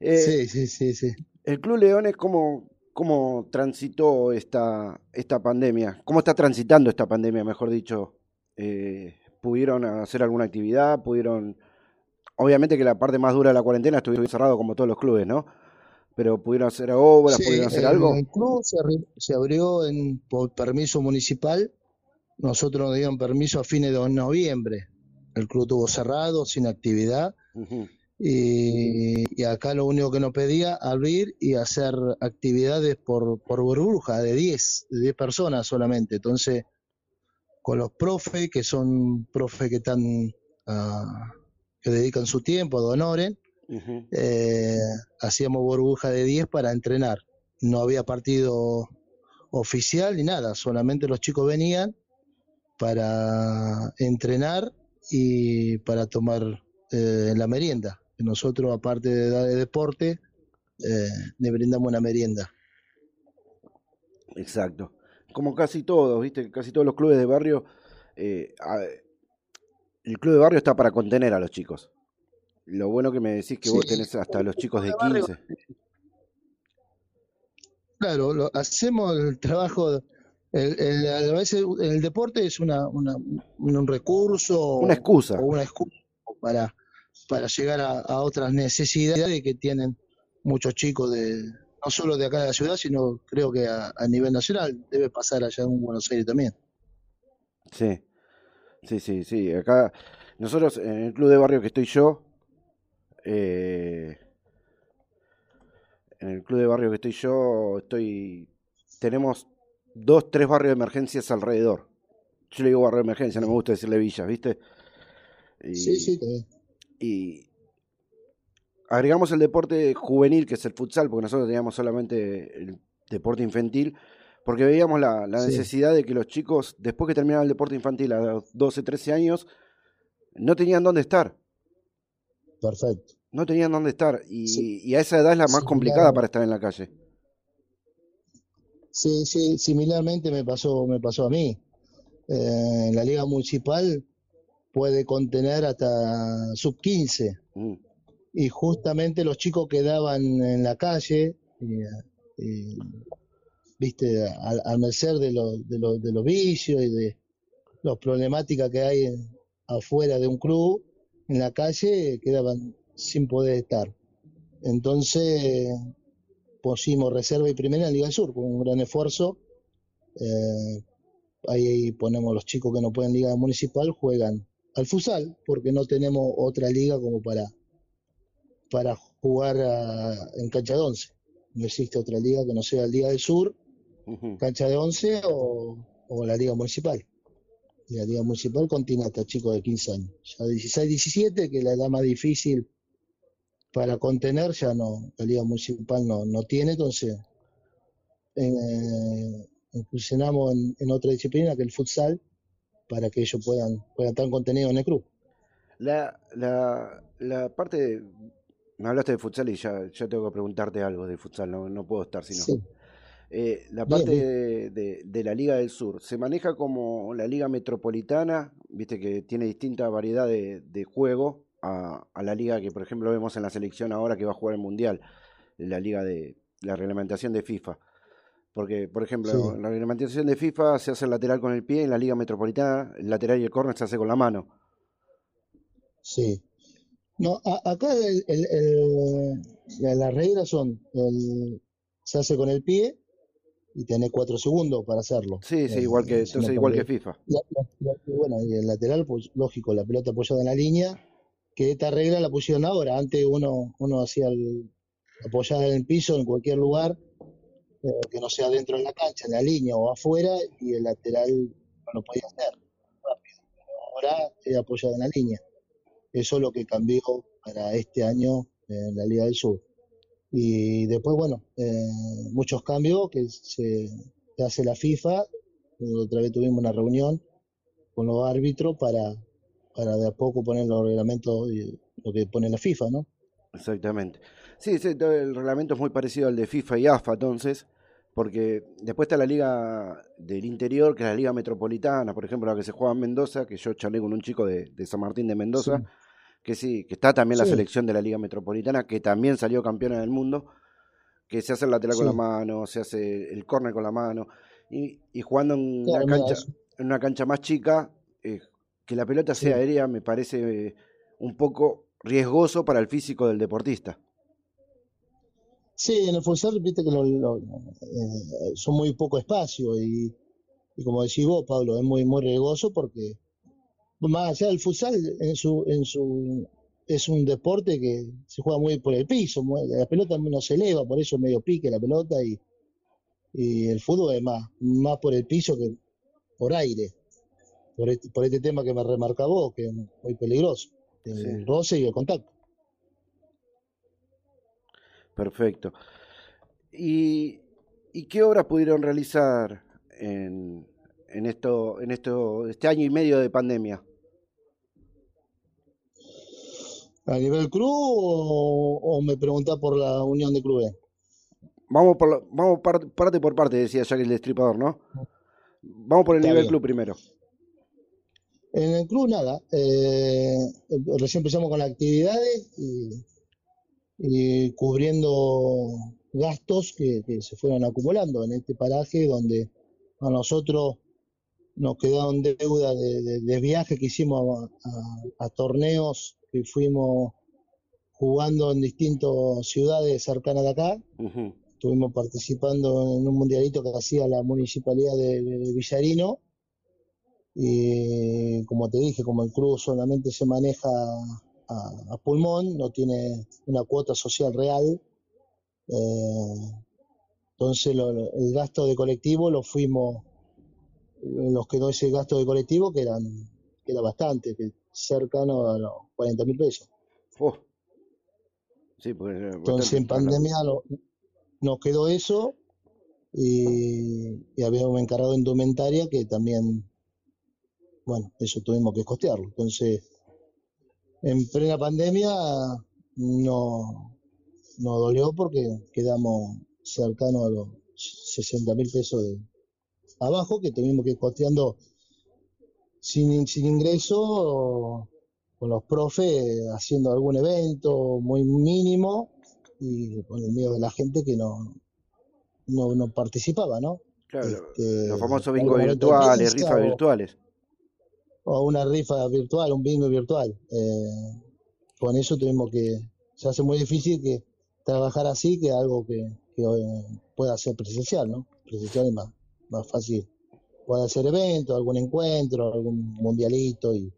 Eh, sí, sí, sí, sí. El Club Leones, ¿cómo, cómo transitó esta, esta pandemia? ¿Cómo está transitando esta pandemia, mejor dicho? Eh, ¿Pudieron hacer alguna actividad? ¿Pudieron obviamente que la parte más dura de la cuarentena estuvieron cerrados como todos los clubes, ¿no? Pero pudieron hacer obras, Sí, pudieron hacer el, algo. el club se, se abrió en, por permiso municipal. Nosotros nos dieron permiso a fines de noviembre. El club estuvo cerrado, sin actividad. Y, y acá lo único que nos pedía, abrir y hacer actividades por, por burbuja de 10, de 10 personas solamente. Entonces, con los profes, que son profes que están, ah, que dedican su tiempo, donoren, eh, hacíamos burbuja de 10 para entrenar. No había partido oficial ni nada, solamente los chicos venían para entrenar y para tomar eh, la merienda. Nosotros, aparte de dar de deporte, eh, le brindamos una merienda. Exacto. Como casi todos, ¿viste? Casi todos los clubes de barrio. eh, el club de barrio está para contener a los chicos. Lo bueno que me decís que vos tenés hasta los chicos de de barrio- 15. Claro, lo- hacemos el trabajo, el, el- a veces el deporte es una, una- un recurso Una excusa. o una excusa para, para llegar a, a otras necesidades que tienen muchos chicos de no solo de acá de la ciudad, sino creo que a, a nivel nacional debe pasar allá en Buenos Aires también. Sí, sí, sí, sí. Acá, nosotros en el club de barrio que estoy yo, eh, en el club de barrio que estoy yo, estoy, tenemos dos, tres barrios de emergencias alrededor. Yo le digo barrio de emergencia, no me gusta decirle villas, ¿viste? Y, Sí, sí, también. y agregamos el deporte juvenil, que es el futsal, porque nosotros teníamos solamente el deporte infantil, porque veíamos la, la Sí. necesidad de que los chicos, después que terminaban el deporte infantil a los 12, 13 años, no tenían dónde estar. Perfecto. No tenían dónde estar. Y, Sí. y a esa edad es la más complicada para estar en la calle. Sí, sí, similarmente me pasó, me pasó a mí. Eh, la liga municipal puede contener hasta sub 15 Mm, y justamente los chicos quedaban en la calle, y, y, viste, al, al merced de los, de, los, de los vicios y de las problemáticas que hay en- afuera de un club, en la calle quedaban sin poder estar. Entonces pusimos reserva y primera en Liga Sur con un gran esfuerzo. Eh, ahí ponemos los chicos que no pueden liga municipal, juegan al futsal, porque no tenemos otra liga como para, para jugar a- en cancha de once. No existe otra liga que no sea Liga del Sur, cancha de once o, o la liga municipal. Y la liga municipal contiene hasta chicos de 15 años. Ya 16, 17, que es la edad más difícil para contener, ya no, la liga municipal no, no tiene, entonces eh, incursionamos en, en otra disciplina que el futsal para que ellos puedan, puedan estar contenidos en el club. La, la, la parte de... Me hablaste de futsal y ya, ya tengo que preguntarte algo de futsal, no, no puedo estar si no. Sí. Eh, la parte de, de- de la Liga del Sur, ¿se maneja como la Liga Metropolitana? Viste que tiene distinta variedad de, de juego a, a la liga que, por ejemplo, vemos en la selección ahora que va a jugar el Mundial, la Liga de la reglamentación de FIFA. Porque, por ejemplo, Sí. en la reglamentación de FIFA se hace el lateral con el pie, en la Liga Metropolitana el lateral y el córner se hace con la mano. Sí. No, a- acá el- el- el- la- las reglas son, el- se hace con el pie y tenés cuatro segundos para hacerlo. Sí, sí, Eh, igual que, entonces igual que. FIFA. Y bueno, y el lateral, pues lógico, la pelota apoyada en la línea, que esta regla la pusieron ahora. Antes uno, uno hacía el, apoyada en el piso, en cualquier lugar, eh, que no sea dentro de la cancha, en la línea o afuera, y el lateral no lo podía hacer rápido. Pero ahora es apoyada en la línea. Eso es lo que cambió para este año en la Liga del Sur. Y después, bueno, eh, muchos cambios que se, que hace la FIFA. Otra vez tuvimos una reunión con los árbitros para, para de a poco poner los reglamentos y lo que pone la FIFA, ¿no? Exactamente. Sí, sí, el reglamento es muy parecido al de FIFA y AFA, entonces, porque después está la liga del interior, que es la liga metropolitana, por ejemplo, la que se juega en Mendoza, que yo charlé con un chico de, de San Martín de Mendoza, Sí. Que sí, que está también la Sí. selección de la liga metropolitana, que también salió campeona del mundo, que se hace el lateral con la mano, se hace el córner con la mano, y, y jugando en una Claro, cancha, en una cancha más chica, eh, que la pelota sea Sí. aérea me parece eh, un poco riesgoso para el físico del deportista. Sí, en el futsal, viste que lo- lo- eh, son muy poco espacio y, y como decís vos, Pablo, es muy, muy riesgoso porque más allá del futsal, en su, en su, es un deporte que se juega muy por el piso, muy- la pelota no se eleva, por eso es medio pique la pelota y, y el fútbol es más, más por el piso que por aire, por este, por este tema que me remarca vos, que es muy peligroso, el roce y el contacto. Perfecto. ¿Y, y qué obras pudieron realizar en, en esto, en esto, este año y medio de pandemia? ¿A nivel club o, o me preguntás por la unión de clubes? Vamos por la- vamos par- parte por parte, decía Jack el Destripador, ¿no? Vamos por el Está nivel bien. club primero. En el club nada, eh, recién empezamos con las actividades y, y cubriendo gastos que, que se fueron acumulando en este paraje donde a nosotros nos quedaron deuda de, de, de viajes que hicimos a, a- a torneos que fuimos jugando en distintas ciudades cercanas de acá. Estuvimos participando en un mundialito que hacía la municipalidad de, de Villarino. Y como te dije, como el club solamente se maneja a, a pulmón, no tiene una cuota social real, eh, entonces lo- el gasto de colectivo lo fuimos, nos quedó ese gasto de colectivo que eran que era bastante, que cercano a los 40 mil pesos. Oh. Sí, era Entonces en pandemia no- nos quedó eso y, y habíamos encargado de indumentaria que también, bueno, eso tuvimos que costearlo. Entonces, en plena pandemia no, no dolió porque quedamos cercanos a los 60 mil pesos de abajo que tuvimos que ir costeando sin, sin ingreso con los profes haciendo algún evento muy mínimo y con el miedo de la gente que no, no, no participaba, ¿no? Claro, Este, los famosos algo bingos virtuales, rifas o- virtuales. o una rifa virtual, un bingo virtual. Eh, con eso tuvimos que, se hace muy difícil que trabajar así que algo que, que, eh, pueda ser presencial, ¿no? Presencial es más, más fácil. Puede hacer eventos, algún encuentro, algún mundialito, y,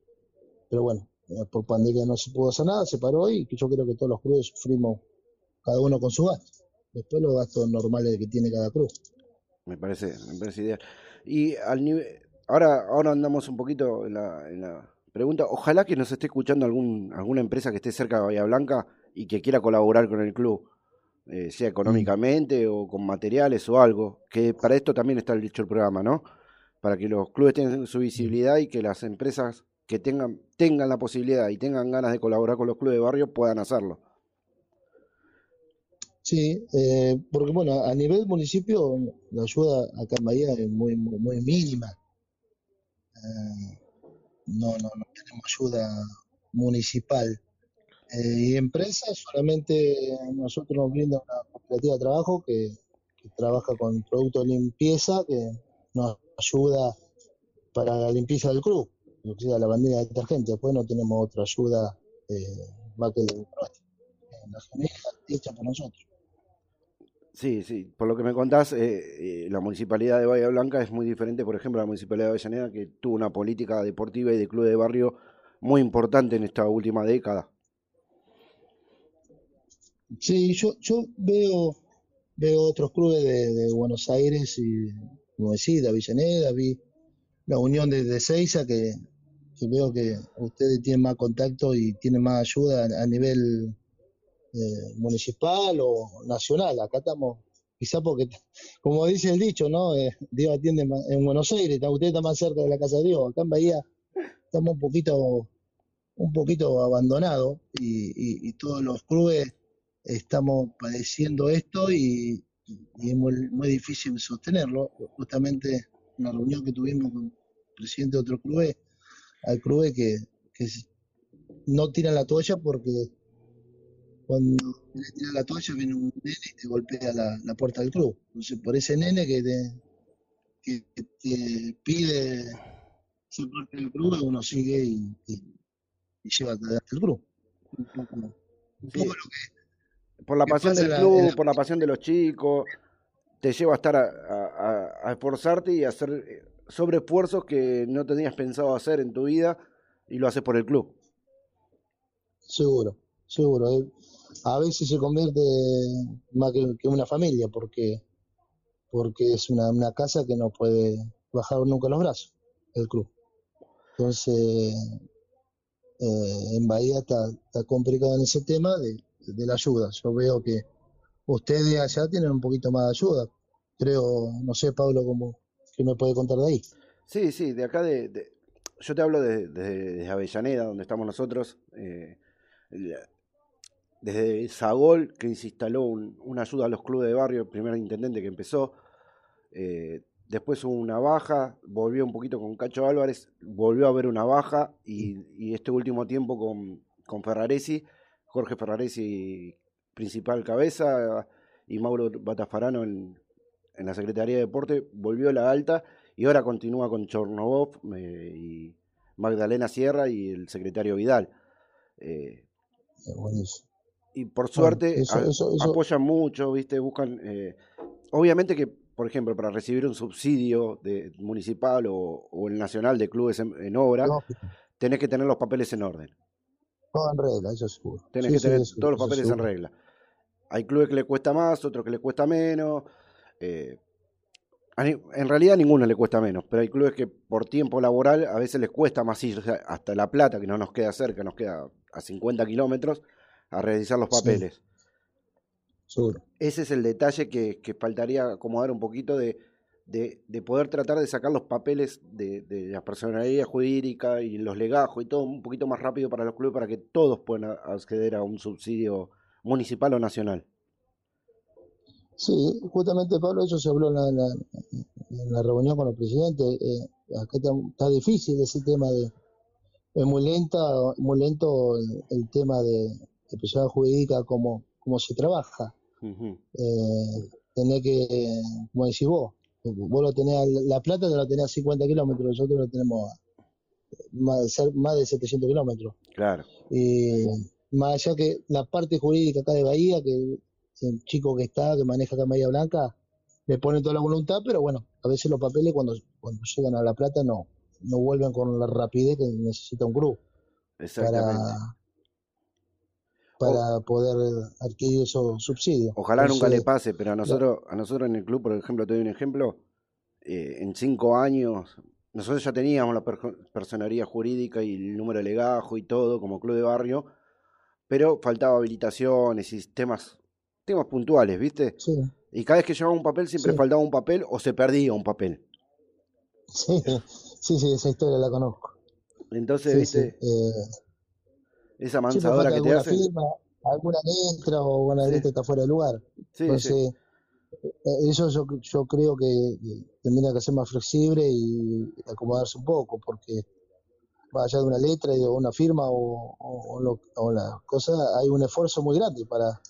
pero bueno, eh, por pandemia no se pudo hacer nada, se paró y yo creo que todos los clubes sufrimos cada uno con su gasto. Después los gastos normales que tiene cada club. Me parece, me parece ideal. Y al nivel, ahora, ahora andamos un poquito en la, en la pregunta. Ojalá que nos esté escuchando algún, alguna empresa que esté cerca de Bahía Blanca y que quiera colaborar con el club, eh, sea económicamente o con materiales o algo. Que para esto también está dicho el programa, ¿no? Para que los clubes tengan su visibilidad y que las empresas que tengan, tengan la posibilidad y tengan ganas de colaborar con los clubes de barrio puedan hacerlo. Sí, eh, porque bueno, a nivel municipio la ayuda acá en Bahía es muy, muy, muy mínima. Eh, no, no, no tenemos ayuda municipal. Eh, y empresas, solamente nosotros nos brinda una cooperativa de trabajo que, trabaja con productos de limpieza que nos ayuda para la limpieza del club, lo la bandera de detergente. Después no tenemos otra ayuda eh, más que la la genera hecha por nosotros. Sí, sí, por lo que me contás, eh, eh, la municipalidad de Bahía Blanca es muy diferente, por ejemplo, a la municipalidad de Avellaneda, que tuvo una política deportiva y de club de barrio muy importante en esta última década. Sí, yo, yo veo, veo otros clubes de, Buenos Aires y, como decís, de Avellaneda, vi la unión de, de Seiza, que, que veo que ustedes tienen más contacto y tienen más ayuda a, nivel eh, municipal o nacional. Acá estamos, quizá porque, como dice el dicho, ¿no? Eh, Dios atiende en Buenos Aires, está- usted está más cerca de la casa de Dios. Acá en Bahía estamos un poquito, un poquito abandonados y, y- y todos los clubes estamos padeciendo esto y, y es muy, muy difícil sostenerlo. Justamente una reunión que tuvimos con el presidente de otro club, hay clubes que, que no tiran la toalla porque cuando le tiran la toalla viene un nene y te golpea la, la puerta del club. Entonces, por ese nene que te, que, que te pide ser parte del club, uno sigue y, y- y lleva adelante el club. Sí. Por la pasión del la- club, la- por la pasión de los chicos, te lleva a estar a, a- a- a esforzarte y a hacer eh, sobreesfuerzos que no tenías pensado hacer en tu vida y lo haces por el club. Seguro, seguro. eh. A veces se convierte más que, que una familia, porque, porque es una, una casa que no puede bajar nunca los brazos, el club. Entonces, eh, en Bahía está, está complicado en ese tema de, de la ayuda. Yo veo que ustedes allá tienen un poquito más de ayuda. Creo, no sé, Pablo, cómo, ¿qué me puede contar de ahí? Sí, sí, de acá de, de- yo te hablo de, de- de Avellaneda, donde estamos nosotros, eh, desde Sagol, que se instaló un- una ayuda a los clubes de barrio, el primer intendente que empezó, eh, después hubo una baja, volvió un poquito con Cacho Álvarez, volvió a haber una baja, y, y este último tiempo con, con Ferraresi, Jorge Ferraresi principal cabeza, y Mauro Batafarano en, en la Secretaría de Deporte, volvió a la alta y ahora continúa con Chornobov eh, y Magdalena Sierra y el secretario Vidal. Eh, y por Bueno, suerte eso- a- eso- eso- apoyan mucho, ¿viste? Buscan. eh, obviamente que, por ejemplo, para recibir un subsidio de, municipal o, o el nacional de clubes en, en obra, tenés que tener los papeles en orden. Todo en regla, eso seguro. Tenés Sí, que tener todos los papeles en regla. Hay clubes que le cuesta más, otros que le cuesta menos. eh, en realidad a ninguno le cuesta menos, pero hay clubes que por tiempo laboral a veces les cuesta más ir hasta La Plata, que no nos queda cerca, nos queda a 50 kilómetros, a realizar los Sí. papeles. Seguro. Ese es el detalle que, que faltaría acomodar un poquito de, de, de poder tratar de sacar los papeles de, de la personalidad jurídica y los legajos y todo un poquito más rápido para los clubes para que todos puedan acceder a un subsidio municipal o nacional. Sí, justamente Pablo, eso se habló en la, en la- en la reunión con el presidente. eh, acá está, está difícil ese tema de, es muy lenta, muy lento el, el tema de, de personalidad jurídica, cómo, cómo se trabaja. Ujú. Eh, tenés que, como decís vos, vos lo tenés, a La Plata te lo tenés a 50 kilómetros, nosotros lo tenemos a más cer- más de 700 kilómetros. Claro. Y más allá que la parte jurídica acá de Bahía, que el chico que está, que maneja acá en Bahía Blanca, le pone toda la voluntad, pero bueno, a veces los papeles cuando, cuando llegan a La Plata no, no vuelven con la rapidez que necesita un grupo Exactamente. para, para poder adquirir esos subsidios. Ojalá nunca le pase, pero a nosotros, a nosotros en el club, por ejemplo, te doy un ejemplo, eh, en cinco años, nosotros ya teníamos la perjo- personería jurídica y el número de legajo y todo como club de barrio, pero faltaba habilitaciones y temas, temas puntuales, ¿viste? Sí, Y cada vez que llevaba un papel siempre Sí. faltaba un papel o se perdía un papel. sí, sí, sí, esa historia la conozco. Entonces, Sí, ¿viste? sí, eh, Esa manzadora falta que te alguna hacen. firma, alguna letra o una Sí. letra está fuera de lugar. Sí, sí. Entonces, eh, eso yo, yo creo que tendría que ser más flexible y acomodarse un poco, porque más allá de una letra y de una firma o, o, o lo- o la cosa, hay un esfuerzo muy grande para,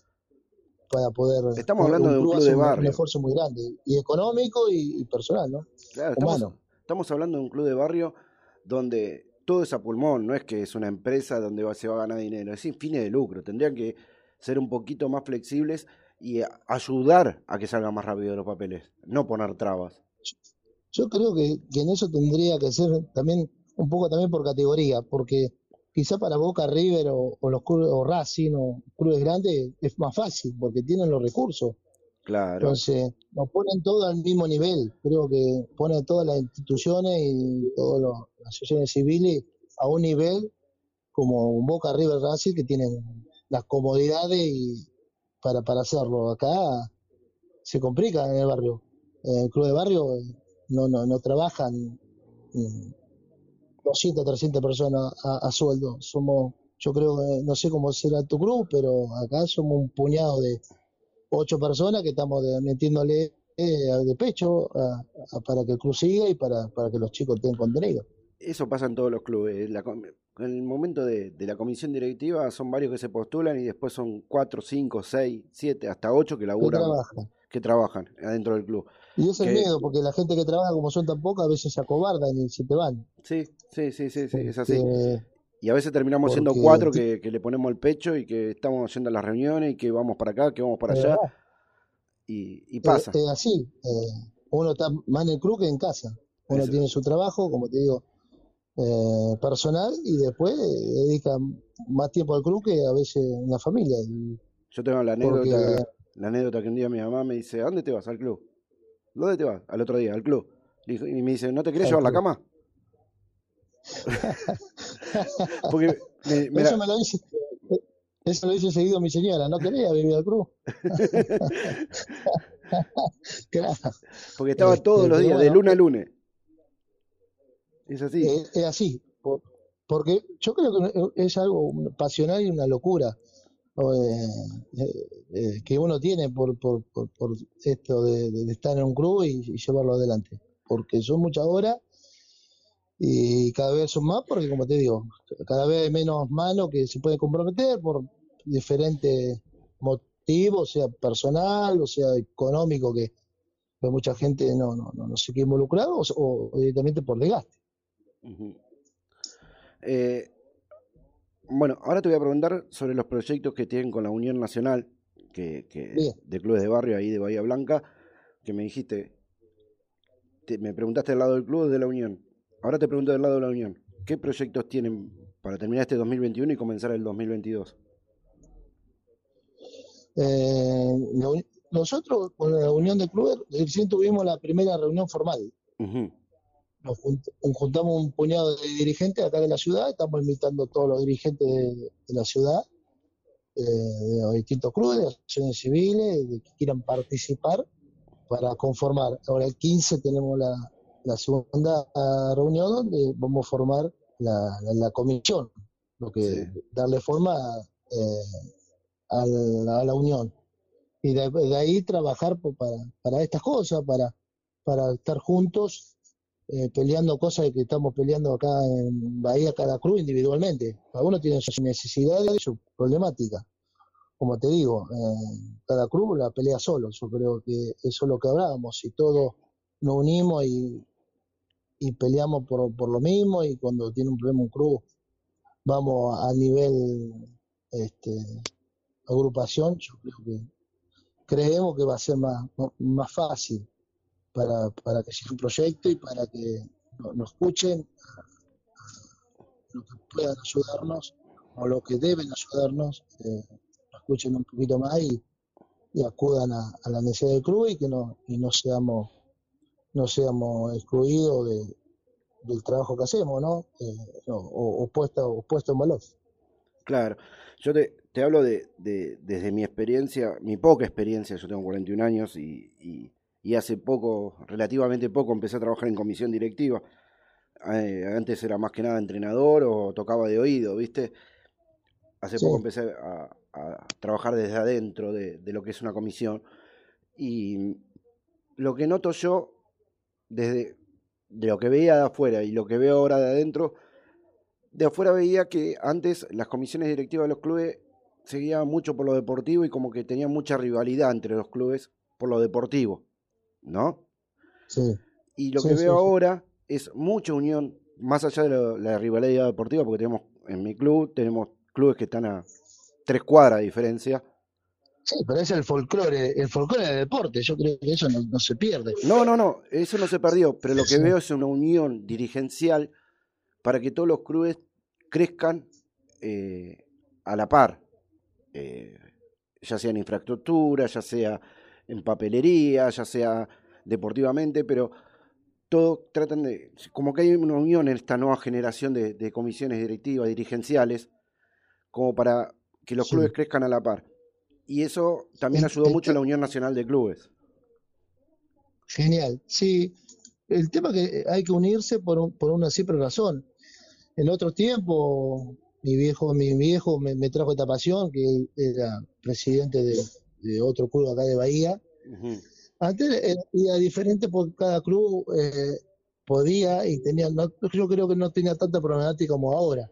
para poder. Estamos hablando de un club hace de un- Un barrio. esfuerzo muy grande, y económico y, y personal, ¿no? Claro, estamos, Humano. estamos hablando de un club de barrio donde todo es a pulmón, no es que es una empresa donde se va a ganar dinero, es sin fines de lucro. Tendrían que ser un poquito más flexibles y ayudar a que salgan más rápido los papeles, no poner trabas. Yo creo que, en eso tendría que ser también un poco también por categoría, porque quizá para Boca, River o, o los o Racing o clubes grandes es más fácil porque tienen los recursos. Entonces, nos ponen todo al mismo nivel. Creo que ponen todas las instituciones y todas las asociaciones civiles a un nivel como Boca, River, Racing que tienen las comodidades y para, para hacerlo. Acá se complica en el barrio. En el club de barrio no, no, no trabajan mm, 200, 300 personas a, a sueldo. Somos, yo creo, eh, no sé cómo será tu club, pero acá somos un puñado de ocho personas que estamos de- metiéndole eh, de pecho a- a- para que el club siga y para, para que los chicos tengan contenido. Eso pasa en todos los clubes. La en el momento de, de la comisión directiva son varios que se postulan y después son cuatro, cinco, seis, siete, hasta ocho que Que laburan, trabajan. que trabajan adentro del club. Y es el Que- miedo, porque la gente que trabaja, como son tan pocas, a veces se acobardan y se te van. Sí, sí, sí, sí, sí, es así. Porque Y a veces terminamos siendo cuatro que, que le ponemos el pecho y que estamos yendo a las reuniones y que vamos para acá, que vamos para allá. Y, y Es, pasa. es así. eh, uno está más en el club que en casa. Uno Eso. tiene su trabajo, como te digo, eh, personal y después eh, dedica más tiempo al club que a veces en la familia. Y Yo tengo la porque anécdota, la anécdota que un día mi mamá me dice, ¿a dónde te vas? Al club. ¿Dónde te vas? Al otro día, al club. Y me dice, ¿no te querés al llevar la cama? Porque me, me Eso la- me lo dice, eh, eso lo dice seguido mi señora, no quería vivir al club. Claro. porque estaba todos Este, los pero días, de lunes a lunes. Es así. es, es así. por- Porque yo creo que es algo pasional y una locura eh, eh, eh, que uno tiene por, por, por, por esto de, de estar en un club y, y llevarlo adelante. Porque son muchas horas y cada vez son más porque, como te digo, cada vez hay menos manos que se pueden comprometer por diferentes motivos, sea personal o sea económico, que, que mucha gente no, no, no, no se quiere involucrar o, o directamente por desgaste. Eh, bueno, ahora te voy a preguntar sobre los proyectos que tienen con la Unión Nacional, que, que- de clubes de barrio ahí de Bahía Blanca, que me dijiste, te- me preguntaste del lado del club de la Unión. Ahora te pregunto del lado de la Unión. ¿Qué proyectos tienen para terminar este 2021 y comenzar el 2022? Eh, la nosotros con la Unión de Clubes recién tuvimos la primera reunión formal. Nos junt- juntamos un puñado de dirigentes acá de la ciudad, estamos invitando a todos los dirigentes de, de la ciudad, eh, de los distintos clubes, de asociaciones civiles, de que quieran participar para conformar. Ahora el 15 tenemos la, la segunda reunión donde vamos a formar la, la- la comisión, lo que Sí. darle forma eh, a, la, a la unión. Y de, de ahí trabajar po- para, para estas cosas, para, para estar juntos eh, peleando cosas que estamos peleando acá en Bahía, cada club individualmente. Cada uno tiene sus necesidades y su problemática. Como te digo, eh, cada club la pelea solo. Yo creo que eso es lo que hablábamos. Si todos nos unimos y, y peleamos por, por lo mismo, y cuando tiene un problema un club, vamos a nivel este, agrupación, yo creo que creemos que va a ser más, más fácil para, para que sea un proyecto y para que no- nos escuchen, lo que puedan ayudarnos o lo que deben ayudarnos, eh, nos escuchen un poquito más y, y acudan a, a la necesidad del club y que no, y no seamos no seamos excluidos de, del trabajo que hacemos, ¿no? Eh, no, o, o puesto, o puesto en valor. Claro, yo te, te hablo de, de- desde mi experiencia, mi poca experiencia, yo tengo 41 años y, y- y hace poco, relativamente poco, empecé a trabajar en comisión directiva. Eh, antes era más que nada entrenador o tocaba de oído, ¿viste? Hace Sí. poco empecé a, a trabajar desde adentro de, de lo que es una comisión y lo que noto yo desde de lo que veía de afuera y lo que veo ahora de adentro, de afuera veía que antes las comisiones directivas de los clubes se guiaban mucho por lo deportivo y como que tenían mucha rivalidad entre los clubes por lo deportivo, ¿no? Sí. Y lo Sí, que veo sí. ahora es mucha unión, más allá de lo- la rivalidad deportiva, porque tenemos en mi club, tenemos clubes que están a tres cuadras de diferencia. Sí, pero es el folclore, el folclore del deporte, yo creo que eso no, no se pierde. No, no, no, eso no se perdió, pero lo que Sí. veo es una unión dirigencial para que todos los clubes crezcan eh, a la par, eh, ya sea en infraestructura, ya sea en papelería, ya sea deportivamente, pero todos tratan de, como que hay una unión en esta nueva generación de, de comisiones directivas, dirigenciales, como para que los Sí. clubes crezcan a la par. Y eso también Es- ayudó es- mucho a la Unión Nacional de Clubes. Genial, sí. El tema que hay que unirse por, un- por una simple razón. En otros tiempos, mi viejo, mi viejo me, me trajo esta pasión, que era presidente de, de otro club acá de Bahía. Antes era, diferente porque cada club eh, podía y tenía, no, yo creo que no tenía tanta problemática como ahora.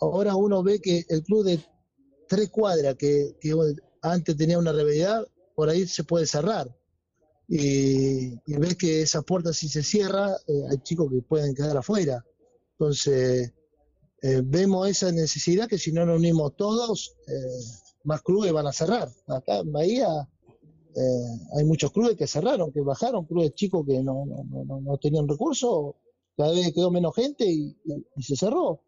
Ahora uno ve que el club de tres cuadras que, que antes tenía una rivalidad, por ahí se puede cerrar. Y, y ves que esa puerta si se cierra, eh, hay chicos que pueden quedar afuera. Entonces, eh, vemos esa necesidad que si no nos unimos todos, eh, más clubes van a cerrar. Acá en Bahía hay muchos clubes que cerraron, que bajaron, clubes chicos que no, tenían recursos, cada vez quedó menos gente y, y- se cerró.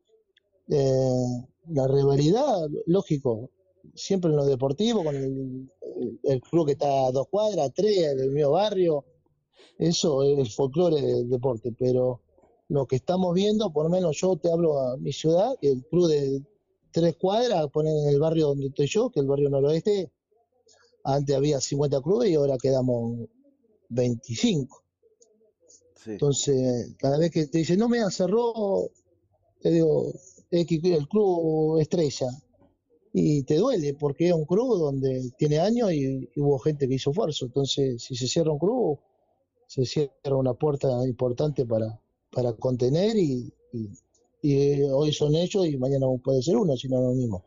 La rivalidad, lógico, siempre en lo deportivo, con el, club que está a dos cuadras, tres, del mismo barrio, eso es el folclore del deporte, pero lo que estamos viendo, por lo menos yo te hablo a mi ciudad, el club de tres cuadras, ponen en el barrio donde estoy yo, que es el barrio noroeste, antes había 50 clubes y ahora quedamos 25. Sí. Entonces, cada vez que te dicen, no, me cerró, te digo, X, el club estrella. Y te duele, porque es un club donde tiene años y, y hubo gente que hizo esfuerzo. Entonces, si se cierra un club, se cierra una puerta importante para, para contener y, y- y, eh, hoy son ellos y mañana puede ser uno, si no lo mismo.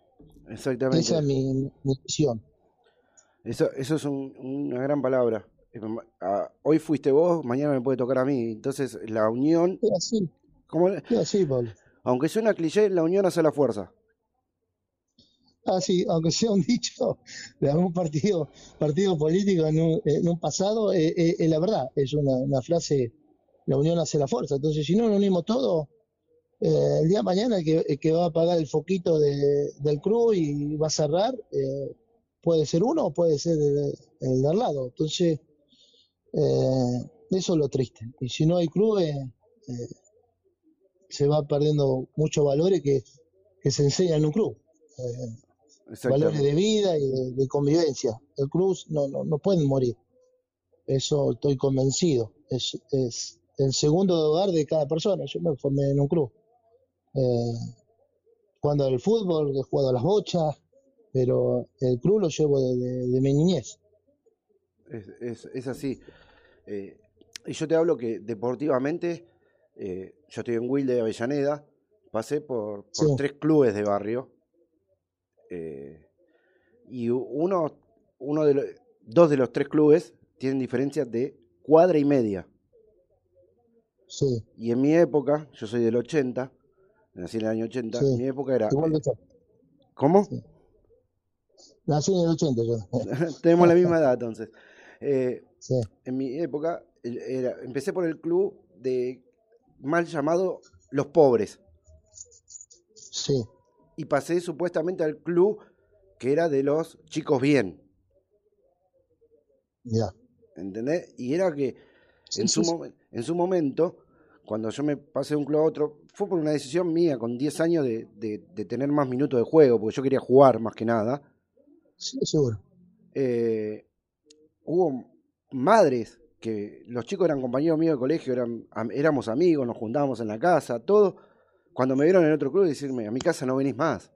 Exactamente. Esa es mi, mi visión. Eso, eso es un- una gran palabra. Ah, Hoy fuiste vos, mañana me puede tocar a mí. Entonces, la unión, Es así, como- es así, Pablo. aunque suena cliché, la unión hace la fuerza. Así, aunque sea un dicho de algún partido, partido político en un, en un pasado, eh, eh, es la verdad, es una, una frase, la unión hace la fuerza. Entonces, si no nos unimos todos, eh, el día de mañana el que, va a apagar el foquito de- del club y va a cerrar, eh, puede ser uno o puede ser el, de al lado. Entonces, eh, eso es lo triste. Y si no hay clubes, eh, se va perdiendo muchos valores que, se enseñan en un club. Eh, valores de vida y de, de convivencia. El club no, no, no pueden morir. Eso estoy convencido. Es, es el segundo hogar de cada persona. Yo me formé en un club. Eh, jugando al fútbol, he jugado a las bochas, pero el club lo llevo de, de- de mi niñez. Es, es- es así. Eh, y yo te hablo que deportivamente, eh, yo estoy en Wilde de Avellaneda, pasé por, por Sí. tres clubes de barrio. Eh, y uno, uno de los, dos de los tres clubes tienen diferencias de cuadra y media. Sí, Y en mi época, yo soy del 80, nací en el año 80, Sí. en mi época era... igual yo. ¿Cómo? Nací en el 80 yo. Tenemos la misma edad entonces. Eh, Sí, en mi época era, empecé por el club de mal llamado Los Pobres sí, y pasé supuestamente al club que era de los chicos bien, ya. ¿entendés? Y era que Sí, en, su sí, en su momento, cuando yo me pasé de un club a otro, fue por una decisión mía con 10 años de, de- de tener más minutos de juego, porque yo quería jugar más que nada. Sí, seguro. eh, hubo madres que los chicos eran compañeros míos de colegio, eran, am- éramos amigos, nos juntábamos en la casa, todo. Cuando me vieron en otro club, decirme, a mi casa no venís más.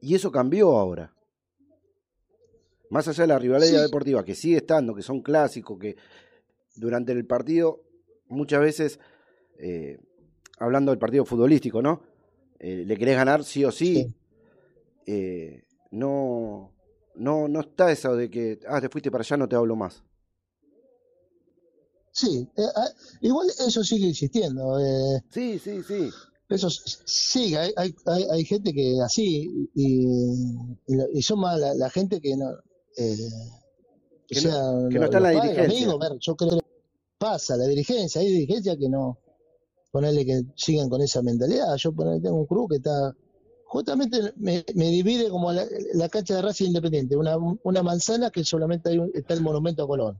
Y eso cambió ahora. Más allá de la rivalidad Sí. deportiva, que sigue estando, que son clásicos, que durante el partido, muchas veces, eh, hablando del partido futbolístico, ¿no? Eh, le querés ganar sí o sí. Sí. Eh, no, no, no está eso de que, ah, te fuiste para allá, no te hablo más. Sí, eh, ah, igual eso sigue existiendo. eh, Sí, sí, sí. Eso sí, hay, hay, hay, gente que así, y, y, son más la, la gente que no. Eh, Que o no- sea, que no está en la padres, dirigencia. amigos, yo creo que pasa la dirigencia, hay dirigencia que no. Ponerle que sigan con esa mentalidad. Yo ponerle, tengo un club que está. Justamente me, me divide como la, la cancha de Racing Independiente, una, una manzana que solamente hay un- está el monumento a Colón.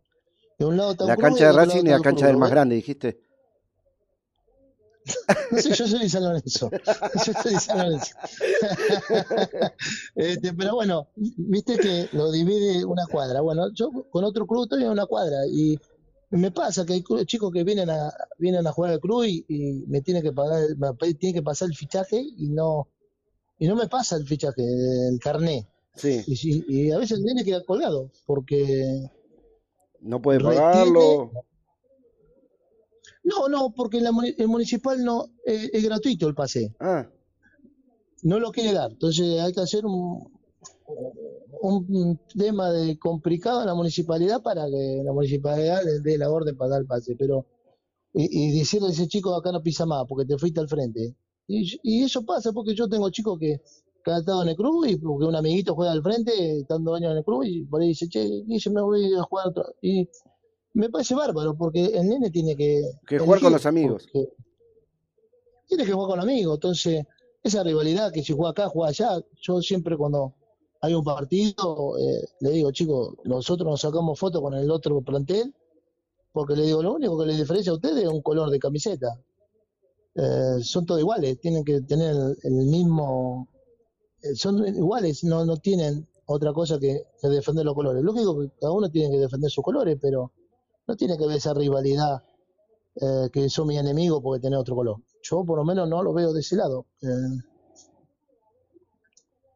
De un lado La cancha de Racing y la cancha del más grande, dijiste. No sé, yo soy de San Lorenzo. Yo soy de San Lorenzo. Este, pero bueno, viste que lo divide una cuadra. Bueno, yo con otro club estoy en una cuadra y me pasa que hay chicos que vienen a vienen a jugar al club y, y me tienen que pagar, me tienen que pasar el fichaje y no y no me pasa el fichaje, el carné. Sí, Y, a veces viene queda colgado porque no puede retiene pagarlo. no, no, porque la el municipal no eh, es gratuito el pase. Ah, no lo quiere dar. Entonces hay que hacer un, un tema de complicado en la municipalidad para que la municipalidad le dé la orden para dar el pase. Pero, y, y decirle a ese chico acá no pisa más porque te fuiste al frente. Y, y eso pasa porque yo tengo chicos que, estado en el club y porque un amiguito juega al frente, estando años en el club, y por ahí dice, che, Guille, me voy a jugar otra. Y me parece bárbaro porque el nene tiene que. Que jugar con los amigos. Tiene que jugar con amigos. Entonces, esa rivalidad que si juega acá, juega allá, yo siempre cuando hay un partido, eh, le digo, chicos, nosotros nos sacamos fotos con el otro plantel, porque le digo, lo único que les diferencia a ustedes es un color de camiseta. Eh, son todos iguales, tienen que tener el, mismo, son iguales, no, no tienen otra cosa que, que defender los colores. Lógico que cada uno tiene que defender sus colores, pero no tiene que ver esa rivalidad eh, que son mi enemigo porque tenés otro color. Yo por lo menos no lo veo de ese lado. Eh,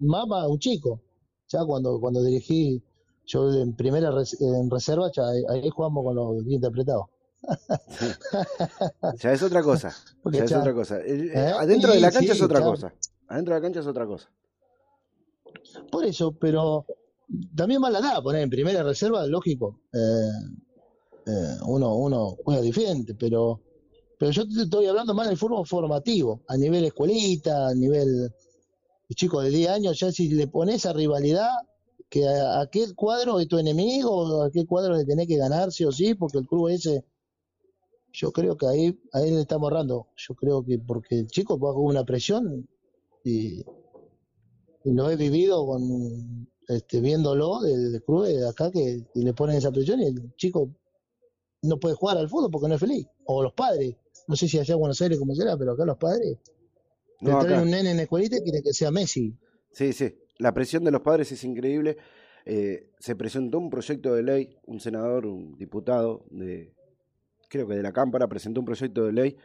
más para un chico. Ya cuando, cuando dirigí, yo en primera res- en reserva, ya ahí, ahí jugamos con los dientes apretados. Ya es otra cosa. Ya es otra cosa. Eh, ¿Eh? Adentro de la cancha sí, es otra cosa. Adentro de la cancha es otra cosa. Por eso, pero también más la da, poner en primera reserva, lógico. Eh, eh, uno, uno juega diferente, pero, pero yo te estoy hablando más del fútbol formativo, a nivel escuelita, a nivel de chicos de 10 años, ya si le pones esa rivalidad, que a- aquel cuadro es tu enemigo, aquel cuadro le tenés que ganar sí o sí, porque el club ese, yo creo que ahí, ahí le estamos errando. Yo creo que porque el chico va con una presión y, y lo he vivido con este viéndolo de, de clubes de acá que y le ponen esa presión y el chico no puede jugar al fútbol porque no es feliz. O los padres, no sé si allá en Buenos Aires como será, pero acá los padres te No, traen acá. un nene en la escuelita y quieren que sea Messi. Sí, sí. La presión de los padres es increíble. Eh, se presentó un proyecto de ley, un senador, un diputado de, creo que de la Cámara, presentó un proyecto de ley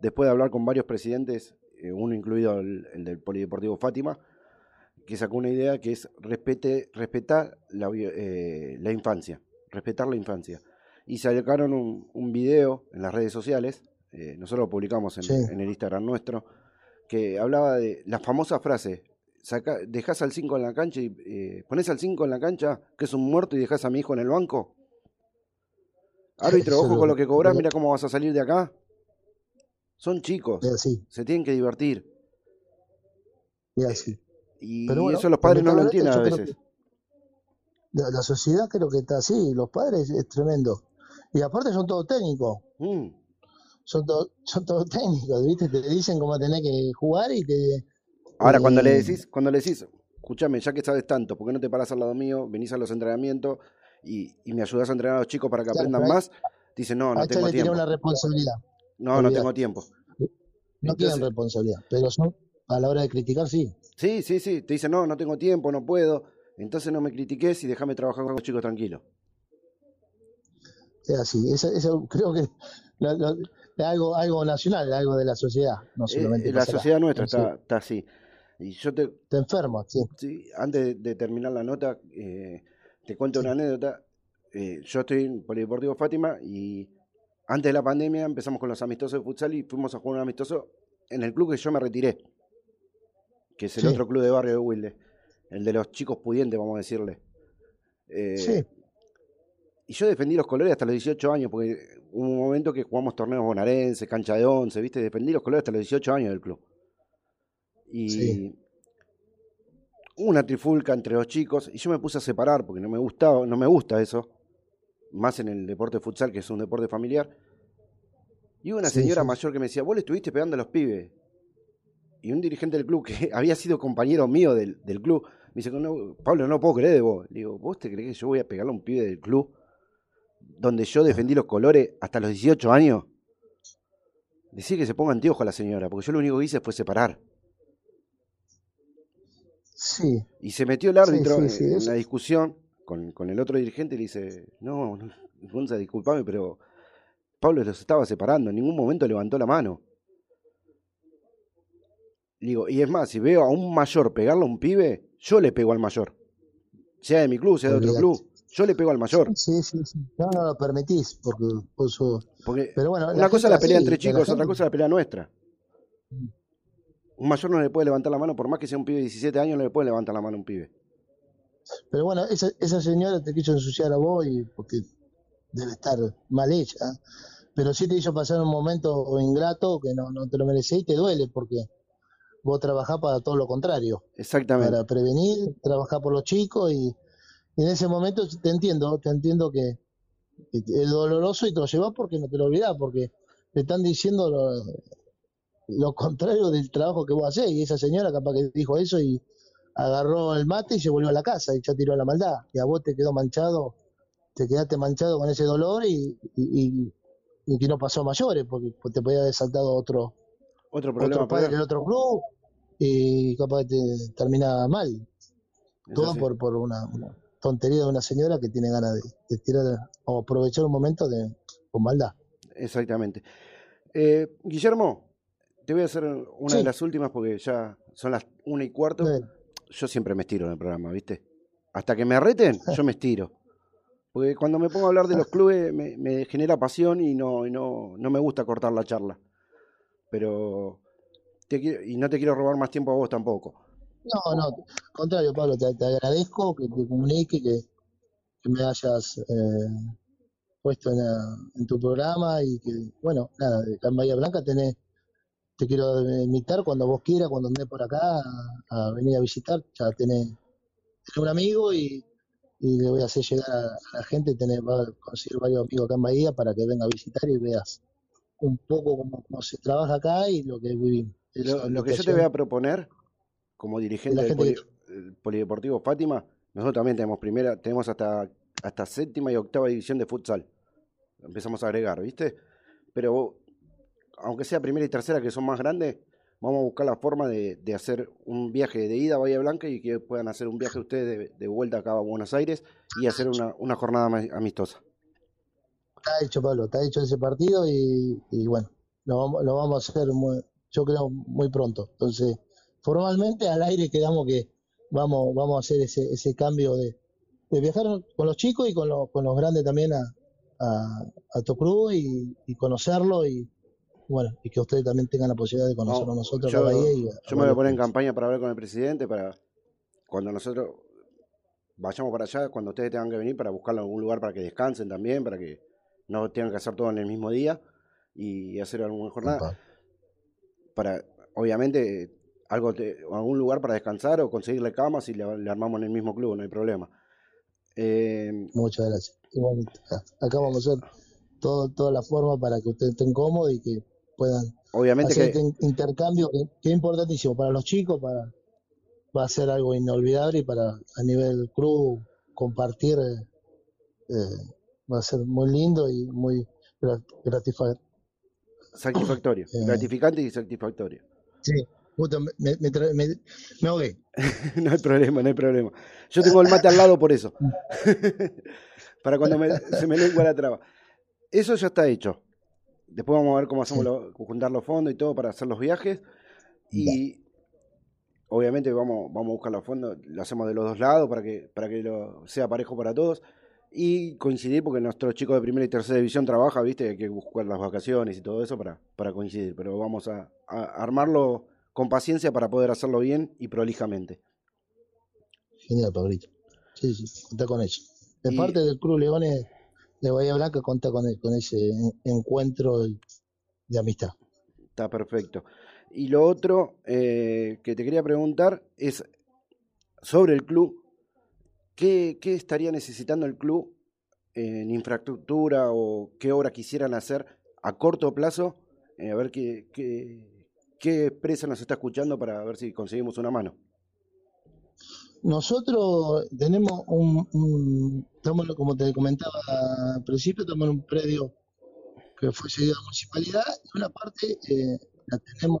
después de hablar con varios presidentes, eh, uno incluido el, el del Polideportivo Fátima, que sacó una idea que es respete, respetar la, eh, la infancia, respetar la infancia. Y sacaron un, un video en las redes sociales, eh, nosotros lo publicamos en, Sí. en el Instagram nuestro, que hablaba de la famosa frase, saca, dejás al 5 en la cancha y eh, pones al 5 en la cancha, que es un muerto, y dejás a mi hijo en el banco. Árbitro, ojo con lo que cobrás, lo- mira cómo vas a salir de acá. Son chicos, así, se tienen que divertir. así. Y Pero bueno, eso los padres no lo entienden a veces. La, la sociedad creo que está así, los padres es tremendo. Y aparte son todos técnicos. Mm. Son, todos son todos técnicos, ¿viste? Te dicen cómo tenés que jugar y te... Ahora, cuando le decís, cuando le decís, escúchame, ya que sabes tanto, ¿por qué no te paras al lado mío, venís a los entrenamientos y, y me ayudás a entrenar a los chicos para que Claro, aprendan más? Dice, no, no tengo tiempo. una responsabilidad. No, no tengo tiempo. No tienen responsabilidad, pero son, a la hora de criticar, sí. Sí, sí, sí. Te dice, no, no tengo tiempo, no puedo. Entonces no me critiques y déjame trabajar con los chicos tranquilos. Es así. Eso, eso creo que lo- lo- es algo, algo nacional, algo de la sociedad, no Eh, solamente eh, la sociedad nuestra está, está así. Y yo te, Te enferma, sí. sí, antes de, de terminar la nota, eh, te cuento una anécdota. Eh, yo estoy en Polideportivo Fátima y antes de la pandemia empezamos con los amistosos de futsal y fuimos a jugar un amistoso en el club que yo me retiré, que es el Sí. otro club de barrio de Wilde, el de los chicos pudientes, vamos a decirle. Eh, Sí. Y yo defendí los colores hasta los 18 años, porque hubo un momento que jugamos torneos bonaerenses, cancha de 11, ¿viste? Defendí los colores hasta los 18 años del club. Y Sí. hubo una trifulca entre los chicos y yo me puse a separar porque no me gustaba, no me gusta eso, más en el deporte futsal que es un deporte familiar. Y hubo una Sí, señora mayor que me decía, vos le estuviste pegando a los pibes. Y un dirigente del club que había sido compañero mío del, del club, me dice, no, Pablo, no puedo creer de vos. Le digo, ¿vos te crees que yo voy a pegarle a un pibe del club donde yo defendí los colores hasta los 18 años? Decía que se ponga anteojo a la señora, porque yo lo único que hice fue separar. Sí, Y se metió el árbitro sí, en- sí, en eso- una discusión con, con el otro dirigente y le dice, no, no, Gonza, disculpame, pero Pablo los estaba separando, en ningún momento levantó la mano. Digo, y es más, si veo a un mayor pegarle a un pibe, yo le pego al mayor. Sea de mi club, sea de otro club. Yo le pego al mayor. sí, sí, sí. No, no lo permitís, porque Porque Pero bueno, una cosa es la pelea así, entre chicos, otra cosa es la pelea nuestra. Mm. Un mayor no le puede levantar la mano, por más que sea un pibe de 17 años, no le puede levantar la mano a un pibe. Pero bueno, esa, esa señora te quiso ensuciar a vos y porque debe estar mal hecha. Pero sí te hizo pasar un momento ingrato que no, no te lo merecés y te duele porque vos trabajás para todo lo contrario, Exactamente. para prevenir, trabajar por los chicos y, y en ese momento te entiendo, te entiendo que, que es doloroso y te lo llevas porque no te lo olvidás, porque te están diciendo lo, lo contrario del trabajo que vos hacés. Y esa señora capaz que dijo eso y agarró el mate y se volvió a la casa y ya tiró a la maldad. Y a vos te quedó manchado, te quedaste manchado con ese dolor y, y, y- y que no pasó a mayores porque te podía haber saltado otro Otro problema otro padre otro club y capaz te termina mal. Todo por, por una, una tontería de una señora que tiene ganas de, de tirar o aprovechar un momento de, con maldad. Exactamente. Eh, Guillermo, te voy a hacer una Sí. de las últimas porque ya son las una y cuarto. Yo siempre me estiro en el programa, ¿viste? Hasta que me reten, yo me estiro. Porque cuando me pongo a hablar de los clubes me, me genera pasión y no, y no, no me gusta cortar la charla. Pero te quiero- y no te quiero robar más tiempo a vos tampoco. No, no, contrario, Pablo, te, agradezco que te comunique, que, me hayas eh, puesto en, la- en tu programa y que, bueno, nada, acá en Bahía Blanca tenés, te quiero invitar cuando vos quieras, cuando andes por acá a, venir a visitar, ya tenés, tenés un amigo y, le voy a hacer llegar a, a la gente, tenés, va a conseguir varios amigos acá en Bahía para que venga a visitar y veas un poco cómo, cómo se trabaja acá y lo que vivimos. Lo, lo que yo te voy a proponer, como dirigente del poli- Polideportivo Fátima, nosotros también tenemos primera, tenemos hasta, hasta séptima y octava división de futsal. Empezamos a agregar, ¿viste? Pero aunque sea primera y tercera, que son más grandes, vamos a buscar la forma de, de hacer un viaje de ida a Bahía Blanca y que puedan hacer un viaje ustedes de, de vuelta acá a Buenos Aires y hacer una, una jornada amistosa. Está hecho, Pablo, está hecho ese partido y, y bueno, lo vamos a hacer, muy- yo creo, muy pronto. Entonces, formalmente al aire quedamos que vamos, vamos a hacer ese, ese cambio de, de viajar con los chicos y con, los con los grandes también a, a, a tu club y, y conocerlo y bueno, y que ustedes también tengan la posibilidad de conocernos No, nosotros yo, acá en Bahía y a- a yo me voy a poner en campaña para hablar con el presidente, para cuando nosotros vayamos para allá, cuando ustedes tengan que venir, para buscarlo en algún lugar para que descansen también, para que no tengan que hacer todo en el mismo día y hacer alguna jornada. Para, obviamente, algo te- algún lugar para descansar o conseguirle camas y le, le armamos en el mismo club, no hay problema. Eh, Muchas gracias. Acá, vamos a hacer todo, toda la forma para que ustedes estén cómodos y que puedan Obviamente hacer que- este in- intercambio que, que es importantísimo para los chicos, para va a ser algo inolvidable y para a nivel club compartir eh, eh, va a ser muy lindo y muy gra- gratificante. Satisfactorio, Eh. gratificante y satisfactorio. Sí, justo me, me, ahogué. no hay problema, no hay problema. Yo tengo el mate al lado por eso. Para cuando me- se me lengua la traba. Eso ya está hecho. Después vamos a ver cómo hacemos lo- juntar los fondos y todo para hacer los viajes. Y obviamente vamos, vamos a buscar los fondos, lo hacemos de los dos lados para que, para que lo, sea parejo para todos. Y coincidir, porque nuestros chicos de primera y tercera división trabajan, ¿viste? Hay que buscar las vacaciones y todo eso para, para coincidir. Pero vamos a, a armarlo con paciencia para poder hacerlo bien y prolijamente. Genial, Pablito. Sí, sí, contá con eso. De Y- parte del Club Leones de Bahía Blanca, contá con, el- con ese en- encuentro de amistad. Está perfecto. Y lo otro eh, que te quería preguntar es sobre el club. ¿Qué, qué estaría necesitando el club en infraestructura o qué obra quisieran hacer a corto plazo? Eh, a ver qué, qué, qué empresa nos está escuchando para ver si conseguimos una mano. Nosotros tenemos un, un- estamos, como te comentaba al principio, estamos en un predio que fue cedido a la municipalidad y una parte eh, la tenemos,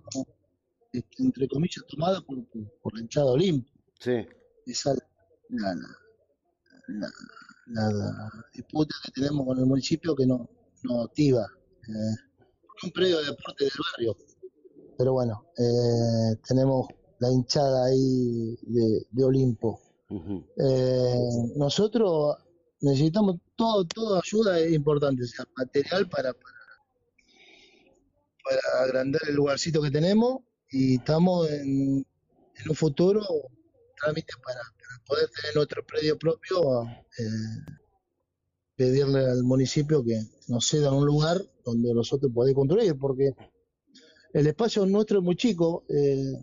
este, entre comillas, tomada por, por, por la hinchada Olimpo. Sí. Esa es la, la, la- la disputa que tenemos con el municipio que no, no activa. Eh, un predio de deporte del barrio. Pero bueno, eh, tenemos la hinchada ahí de, de Olimpo. Eh, nosotros necesitamos todo, toda ayuda es importante, o sea, material para, para, para agrandar el lugarcito que tenemos y estamos en, en un futuro trámite para, para poder tener nuestro predio propio, eh, pedirle al municipio que nos ceda un lugar donde nosotros podemos construir, porque el espacio nuestro es muy chico, eh,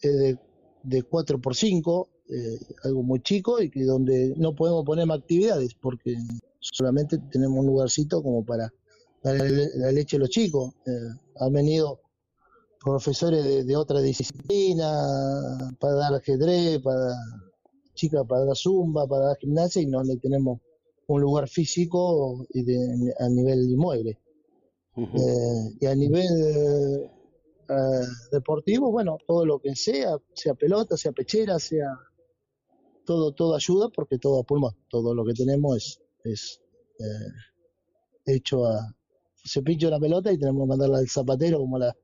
es de, de 4 por 5 eh, algo muy chico y que donde no podemos poner más actividades porque solamente tenemos un lugarcito como para darle la leche a los chicos. Eh, han venido profesores de, de otra disciplina para dar ajedrez, para dar chicas para dar zumba, para dar gimnasia y no le tenemos un lugar físico y de- a nivel inmueble. Eh, y a nivel eh, deportivo, bueno, todo lo que sea, sea pelota, sea pechera, sea todo, todo ayuda porque todo a pulmón, todo lo que tenemos es, es eh, hecho a se pincha una pelota y tenemos que mandarla al zapatero como la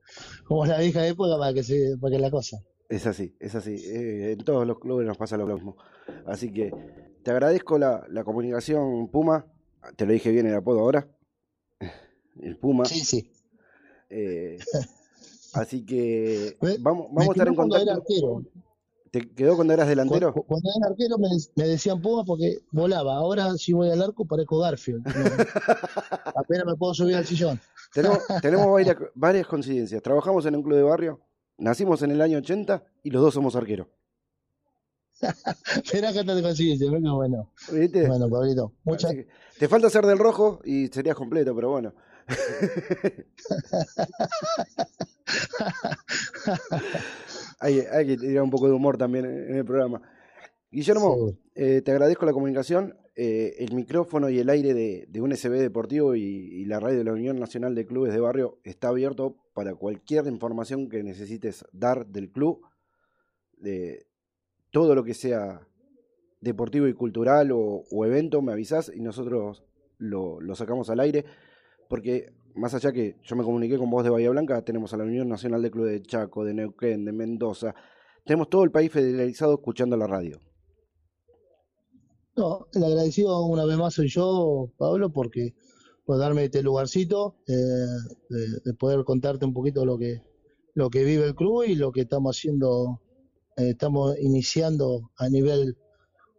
como la vieja época para que se para que la cosa. Es así, es así. Eh, en todos los clubes nos pasa lo mismo. Así que te agradezco la, la comunicación, Puma. Te lo dije bien el apodo ahora. El Puma. Sí, sí. Eh, así que vamos, vamos a estar en cuando contacto. ¿Te quedó cuando eras delantero? Cu- Cuando era arquero me, me decían Puma porque volaba. Ahora si voy al arco parezco Garfield. No, apenas me puedo subir al sillón. Tenemos, tenemos varias, varias coincidencias. Trabajamos en un club de barrio, nacimos en el año 80 y los dos somos arqueros. Esperá que te coincidencia, venga, bueno. ¿Viste? Bueno, Pablito, muchas que te falta ser del rojo y serías completo, pero bueno. hay, hay que tirar un poco de humor también en en el programa. Guillermo, eh, te agradezco la comunicación, eh, el micrófono y el aire de, de un SB Deportivo y, la radio de la Unión Nacional de Clubes de Barrio está abierto para cualquier información que necesites dar del club, de todo lo que sea deportivo y cultural o, evento, me avisás y nosotros lo, lo sacamos al aire, porque más allá que yo me comuniqué con vos de Bahía Blanca, tenemos a la Unión Nacional de Clubes de Chaco, de Neuquén, de Mendoza, tenemos todo el país federalizado escuchando la radio. No, el agradecido una vez más soy yo, Pablo, porque por darme este lugarcito, eh, de, de poder contarte un poquito lo que lo que vive el club y lo que estamos haciendo, eh, estamos iniciando a nivel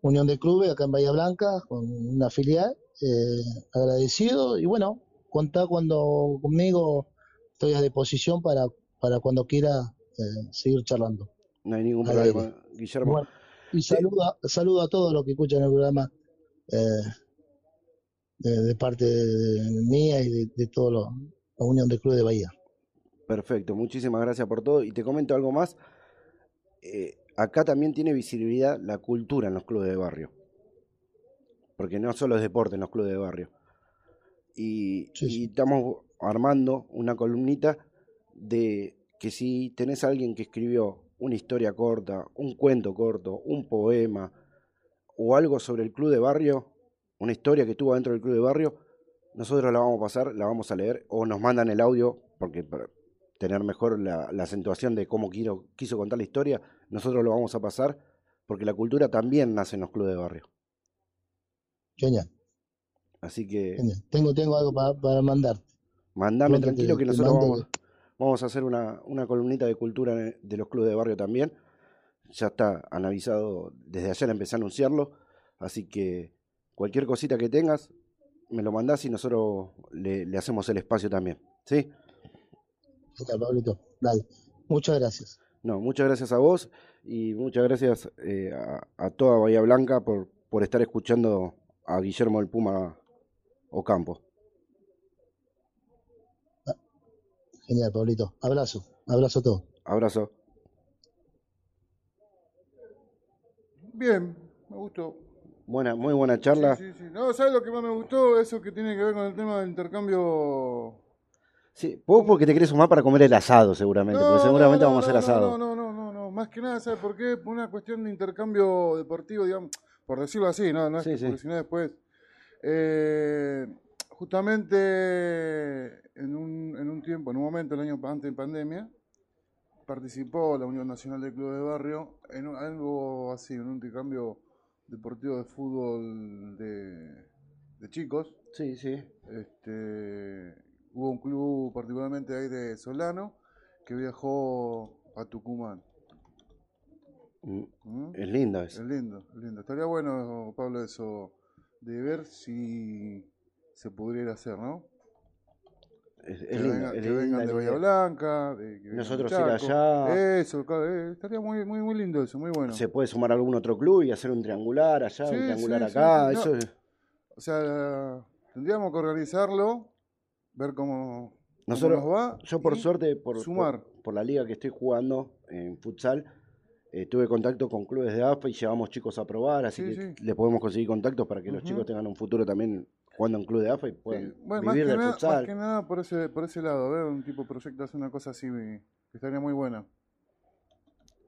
Unión de Clubes acá en Bahía Blanca con una filial, eh, agradecido y bueno, contá cuando conmigo estoy a disposición para, para cuando quiera seguir charlando. No hay ningún problema. Guillermo. Bueno, y saluda, saludo a todos los que escuchan el programa eh, de, de parte de, mía y de, de toda la Unión de Clubes de Bahía. Perfecto, muchísimas gracias por todo. Y te comento algo más. eh, acá también tiene visibilidad la cultura en los clubes de barrio. Porque no solo es deporte en los clubes de barrio. Y, y estamos armando una columnita de que si tenés a alguien que escribió una historia corta, un cuento corto, un poema o algo sobre el club de barrio, una historia que tuvo dentro del club de barrio, nosotros la vamos a pasar, la vamos a leer o nos mandan el audio porque para tener mejor la, la acentuación de cómo quiero, quiso contar la historia, nosotros lo vamos a pasar porque la cultura también nace en los clubes de barrio. Genial, Así que genial. Tengo, tengo algo para, para mandar. mandame tranquilo que nosotros vamos, vamos a hacer una, una columnita de cultura de los clubes de barrio también. Ya está analizado, desde ayer empecé a anunciarlo, así que cualquier cosita que tengas, me lo mandás y nosotros le, le hacemos el espacio también. ¿Sí? Genial, Pablito. Dale. Muchas gracias. No, muchas gracias a vos y muchas gracias eh, a, a toda Bahía Blanca por, por estar escuchando a Guillermo el Puma Ocampo. Genial, Pablito. Abrazo. Abrazo a todos. Abrazo. Bien, me gustó. Buena, muy buena charla. Sí, sí. No, ¿sabes lo que más me gustó? Eso que tiene que ver con el tema del intercambio. Sí, vos porque te querés sumar para comer el asado seguramente, porque seguramente no, vamos a hacer no, asado. No, no, no, no, no, más que nada, ¿sabes por qué? Por una cuestión de intercambio deportivo, digamos, por decirlo así, no, no es Sí, que sí. porque si no después. Eh, justamente en un, en un tiempo, en un momento, el año antes de pandemia, participó la Unión Nacional de Clubes de Barrio en un- algo así, en un intercambio deportivo de fútbol de, de chicos. Sí, sí. Este, hubo un club particularmente ahí de Solano que viajó a Tucumán. Mm, ¿Mm? Es lindo eso. Es lindo, es lindo. Estaría bueno, Pablo, eso de ver si se pudiera hacer, ¿no? Es, es que, lindo, venga- es que linda vengan de Bahía. Blanca. de- que Nosotros ir allá. Eso, eh, estaría muy, muy, muy lindo eso, muy bueno. Se puede sumar algún otro club y hacer un triangular allá, Sí, un triangular sí, acá. sí, no. Eso es- O sea, tendríamos que organizarlo, ver cómo, cómo Nosotros, nos va. yo por suerte, por, sumar. por, por la liga que estoy jugando en futsal, eh, tuve contacto con clubes de AFA y llevamos chicos a probar, así Sí, que sí. le podemos conseguir contactos para que los chicos tengan un futuro también jugando en club de AFA y puedan Bueno, más vivir que, del nada, futsal. más que nada por ese, por ese lado, ver un tipo de proyecto hace una cosa así que estaría muy buena.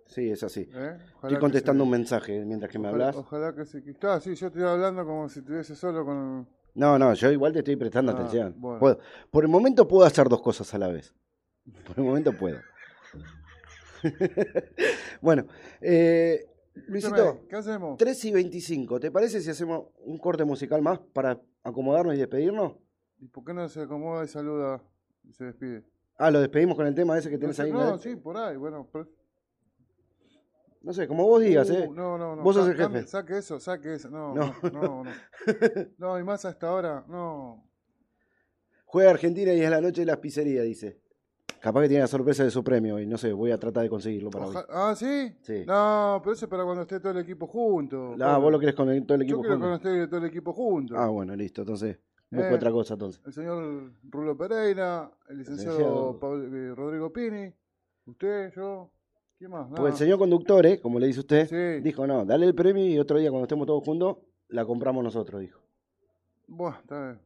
Sí, es así. ¿eh? Estoy contestando se- un mensaje mientras que me hablas. Ojalá que se. Claro, sí, yo estoy hablando como si estuviese solo con. No, no, yo igual te estoy prestando Ah, atención. bueno. Puedo- por el momento puedo hacer dos cosas a la vez. Por el momento puedo. bueno, eh, Luisito, ¿Qué hacemos? 3 y 25, ¿te parece si hacemos un corte musical más para acomodarnos y despedirnos? ¿Y por qué no se acomoda y saluda y se despide? Ah, lo despedimos con el tema ese que No, tenés sé, ahí. no, ¿no? sí, por ahí, bueno. pero- No sé, como vos digas, Uh, ¿eh? No, no, no. Vos sos el jefe. Saque eso, saque eso. No, No. no, no. No, No, y más hasta ahora, no. Juega Argentina y es la noche de las pizzerías, dice. Capaz que tiene la sorpresa de su premio y no sé, voy a tratar de conseguirlo para Oja- hoy. ah, ¿sí? Sí. No, pero eso es para cuando esté todo el equipo junto. Ah, vos lo querés con el- todo el equipo Yo quiero junto? cuando esté todo el equipo junto. Ah, bueno, listo. Entonces, busco Eh, otra cosa entonces. El señor Rulo Pereira, el licenciado, Licenciado. Pablo- eh, Rodrigo Pini, usted, yo, ¿quién más? Porque el señor conductor, ¿eh? como le dice usted, Sí. dijo, no, dale el premio y otro día cuando estemos todos juntos, la compramos nosotros, dijo. Bueno, está bien.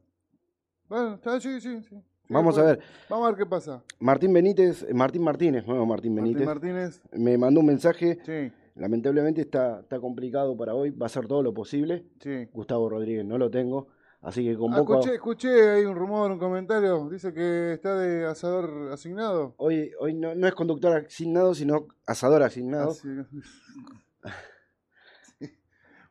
Bueno, está sí, sí, sí. Sí, Vamos a ver. Vamos a ver qué pasa. Martín Benítez, eh, Martín Martínez, nuevo Martín Benítez, Martín Martínez, me mandó un mensaje, sí, lamentablemente está, está complicado para hoy, va a hacer todo lo posible. sí. Gustavo Rodríguez no lo tengo, así que Ah, convoco... escuché, escuché ahí un rumor, un comentario. Dice que está de asador asignado. Hoy, hoy no, no es conductor asignado, sino asador asignado. Así-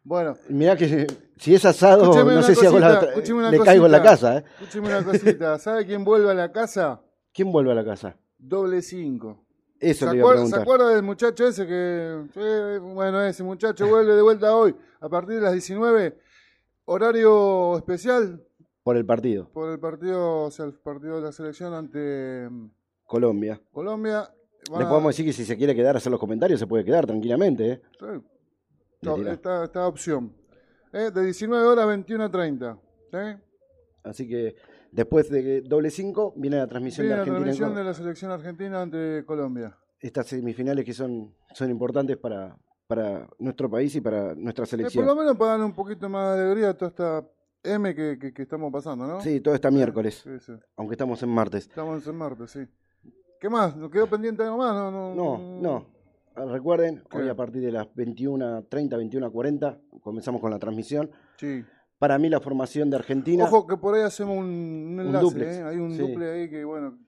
Bueno, Mirá que si es asado, Escúcheme no sé si hago la cosita, otra- le caigo en la cosita. casa. ¿eh? escúcheme una cosita. ¿Sabe quién vuelve a la casa? ¿Quién vuelve a la casa? Doble cinco. Eso ¿Se, le iba a acuer- preguntar. se acuerda del muchacho ese que... bueno, ese muchacho vuelve de vuelta hoy a partir de las 19. Horario especial Por el partido. por el partido, o sea, el partido de la selección ante mm, Colombia. Colombia. Le a- podemos decir que si se quiere quedar a hacer los comentarios, se puede quedar tranquilamente. ¿eh? Sí. No, esta, esta opción. Eh, de 19 horas a 21 a 30. ¿sí? Así que después de doble 5 viene la transmisión Viene de la Argentina. en transmisión de la selección argentina ante Colombia. Estas semifinales que son, son importantes para, para nuestro país y para nuestra Eh, selección. por lo menos para darle un poquito más de alegría a toda esta M que, que- que estamos pasando, ¿no? Sí, todo está miércoles, Sí, sí. aunque estamos en martes. Estamos en martes, sí. ¿Qué más? ¿Nos quedó pendiente algo más? No, no. No, no. Recuerden, ¿Qué? hoy a partir de las 21.30, 21.40 comenzamos con la transmisión. Sí. Para mí la formación de Argentina, Ojo que por ahí hacemos un, un enlace, ¿eh? Hay un sí. duple ahí que, bueno,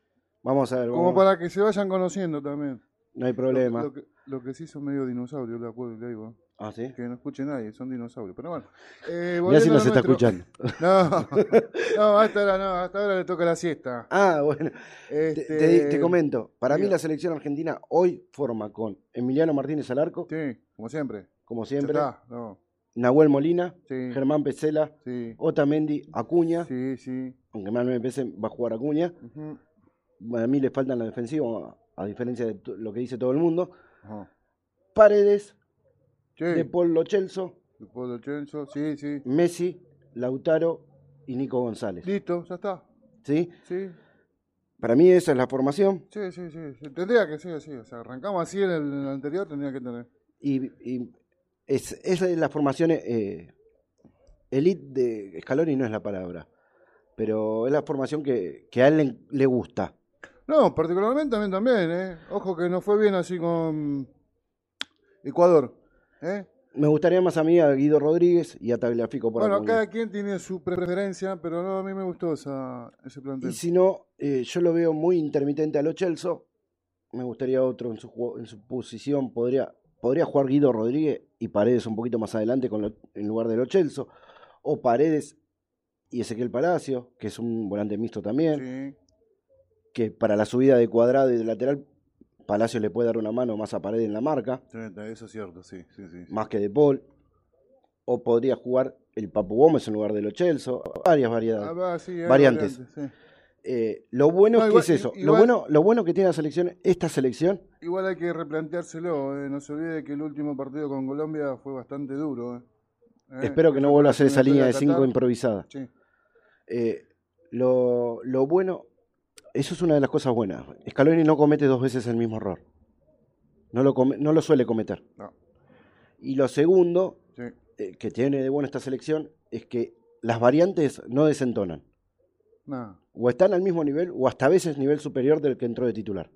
vamos a ver, como vamos- para que se vayan conociendo también. no hay Lo, problema. lo que, lo que sí son medio dinosaurios, le acuerdo, le digo. Ah, ¿sí? Que no escuche nadie, son dinosaurios. Pero bueno. Eh, Mirá si está escuchando. No, no, hasta ahora no, hasta ahora le toca la siesta. Ah, bueno. Te, Este, te- te comento, para mí diga. la selección argentina hoy forma con Emiliano Martínez al arco, Sí, como siempre. como Ya siempre, está, no, Nahuel Molina, sí, Germán Pesela, sí, Otamendi, Acuña, sí, sí. aunque más me parece va a jugar Acuña. ujú, A mí le faltan la defensiva, a diferencia de lo que dice todo el mundo. Ajá. Paredes, Sí, De Paul Lo Celso, después del Chenzo, sí, sí. Messi, Lautaro y Nico González. Listo, ya está. ¿Sí? Sí, Para mí esa es la formación. sí, sí, sí. sí. Tendría que ser así. O sea, arrancamos así en el, en el anterior, tendría que tener. Y, y es, esa es la formación eh, elite de Scaloni, no es la palabra. Pero es la formación que, que a él le, le gusta. No, particularmente mí también, ¿eh? Ojo que no fue bien así con Ecuador, ¿eh? Me gustaría más a mí a Guido Rodríguez y a Tagliafico por Bueno, cada quien tiene su preferencia, pero no, a mí me gustó esa, ese plantel. Y si no, eh, yo lo veo muy intermitente a Lo Celso. Me gustaría otro en su, en su posición. Podría, podría jugar Guido Rodríguez y Paredes un poquito más adelante con Lo- en lugar de Lo Celso. O Paredes y Ezequiel Palacio, que es un volante mixto también. Sí, Que para la subida de cuadrado y de lateral, Palacio le puede dar una mano más a Paredes en la marca, eso es cierto, sí, sí, sí. más que De Paul. O podría jugar el Papu Gómez en lugar de Lo Celso. Varias variedades. Ah, sí, variantes. variantes, sí. Eh, lo bueno No, es que es eso. Lo bueno, lo bueno que tiene la selección, esta selección, Igual hay que replanteárselo, eh. no se olvide que el último partido con Colombia fue bastante duro. eh. Espero que no vuelva a hacer esa línea de eliminatoria cinco Qatar. improvisada. Sí. Lo, lo bueno, eso es una de las cosas buenas. Scaloni no comete dos veces el mismo error. No lo, come- no lo suele cometer. No. Y lo segundo, Sí. eh, que tiene de bueno esta selección, es que las variantes no desentonan. No. O están al mismo nivel, o hasta a veces nivel superior del que entró de titular.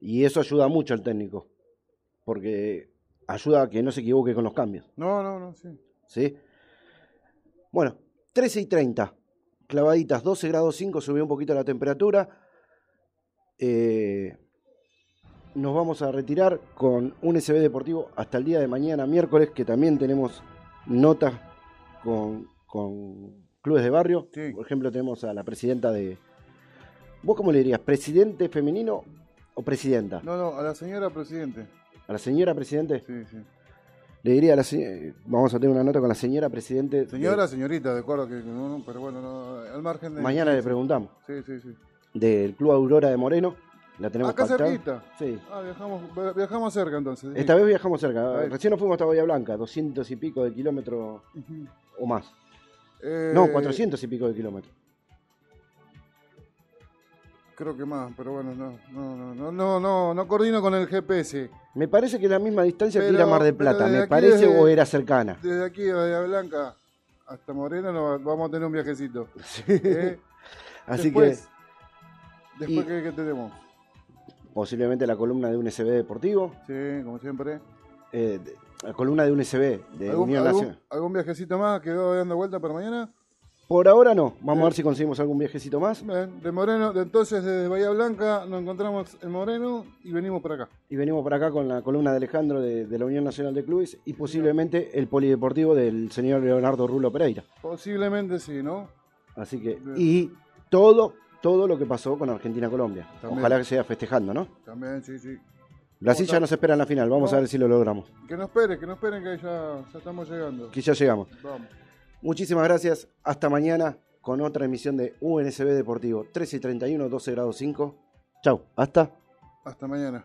Y eso ayuda mucho al técnico. Porque ayuda a que no se equivoque con los cambios. no, no, no, sí. ¿sí? Bueno, 13 y 30, clavaditas, 12 grados 5, subió un poquito la temperatura. Eh, nos vamos a retirar con un SB Deportivo hasta el día de mañana, miércoles, que también tenemos notas con, con clubes de barrio. Sí. Por ejemplo, tenemos a la presidenta de... ¿Vos cómo le dirías? ¿Presidente femenino o presidenta? No, no, a la señora presidente. ¿A la señora presidente? Sí, sí. Le diría a la se- Vamos a tener una nota con la señora presidente. de- Señora, señorita, de acuerdo que no, no, pero bueno, no, al margen de. Mañana le preguntamos. Sí, sí, sí. Del Club Aurora de Moreno. La tenemos Acá pactada. cerquita. Sí. Ah, viajamos, viajamos cerca entonces. sí. Esta vez viajamos cerca. Ahí. Recién nos fuimos hasta Bahía Blanca, 200 y pico de kilómetros o más. Eh, No, 400 y pico de kilómetros. Creo que más, pero bueno, no, no, no, no, no, no, no coordino con el GPS. Me parece que la misma distancia que Pero- ir a Mar del Plata. ¿Me aquí, parece desde- o era cercana? Desde aquí de Bahía Blanca hasta Moreno no, vamos a tener un viajecito. ¿eh? Así después, que Después, y- ¿qué, qué tenemos? posiblemente la columna de un SB deportivo. Sí, como siempre. eh, de- la columna de un SB de ¿Algún, Unión algún- Nacional. algún viajecito más quedó dando vuelta para mañana? Por ahora no. Vamos a ver si conseguimos algún viajecito más. Bien, de Moreno, de entonces desde Bahía Blanca nos encontramos en Moreno y venimos para acá. Y venimos por acá con la columna de Alejandro de, de la Unión Nacional de Clubes y posiblemente el polideportivo del señor Leonardo Rulo Pereira. Posiblemente sí, ¿no? Así que, Bien. y todo, todo lo que pasó con Argentina-Colombia. Ojalá que sea festejando, ¿no? También, sí, sí. Ya está? nos espera en la final, vamos No. a ver si lo logramos. Que no esperen, que no esperen que ya, ya estamos llegando. Que ya llegamos. Vamos. Muchísimas gracias, hasta mañana con otra emisión de UNSB Deportivo 13 y 31, 12 grados 5. Chau, hasta. Hasta mañana.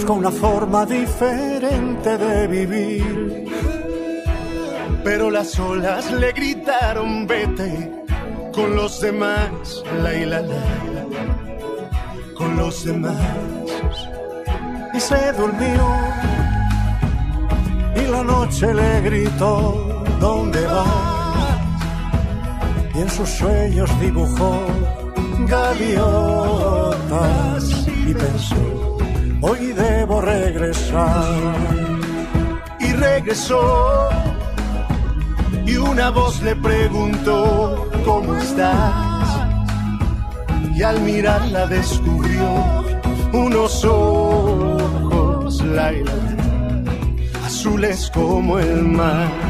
buscó una forma diferente de vivir. Pero las olas le gritaron vete con los demás, la y la, la, con los demás. Y se durmió y la noche le gritó ¿dónde vas? Y en sus sueños dibujó gaviotas y pensó hoy debo regresar. Y regresó una voz le preguntó, ¿cómo estás? Y al mirarla descubrió unos ojos, Laila, azules como el mar.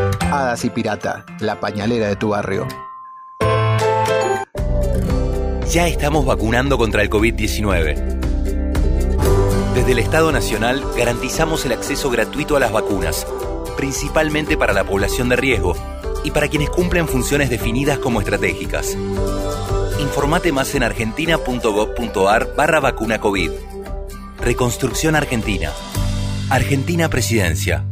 Hadas y Pirata, la pañalera de tu barrio. Ya estamos vacunando contra el COVID-19. Desde el Estado Nacional garantizamos el acceso gratuito a las vacunas, principalmente para la población de riesgo y para quienes cumplen funciones definidas como estratégicas. Informate más en argentina.gov.ar barra vacuna COVID. Reconstrucción Argentina. Argentina Presidencia.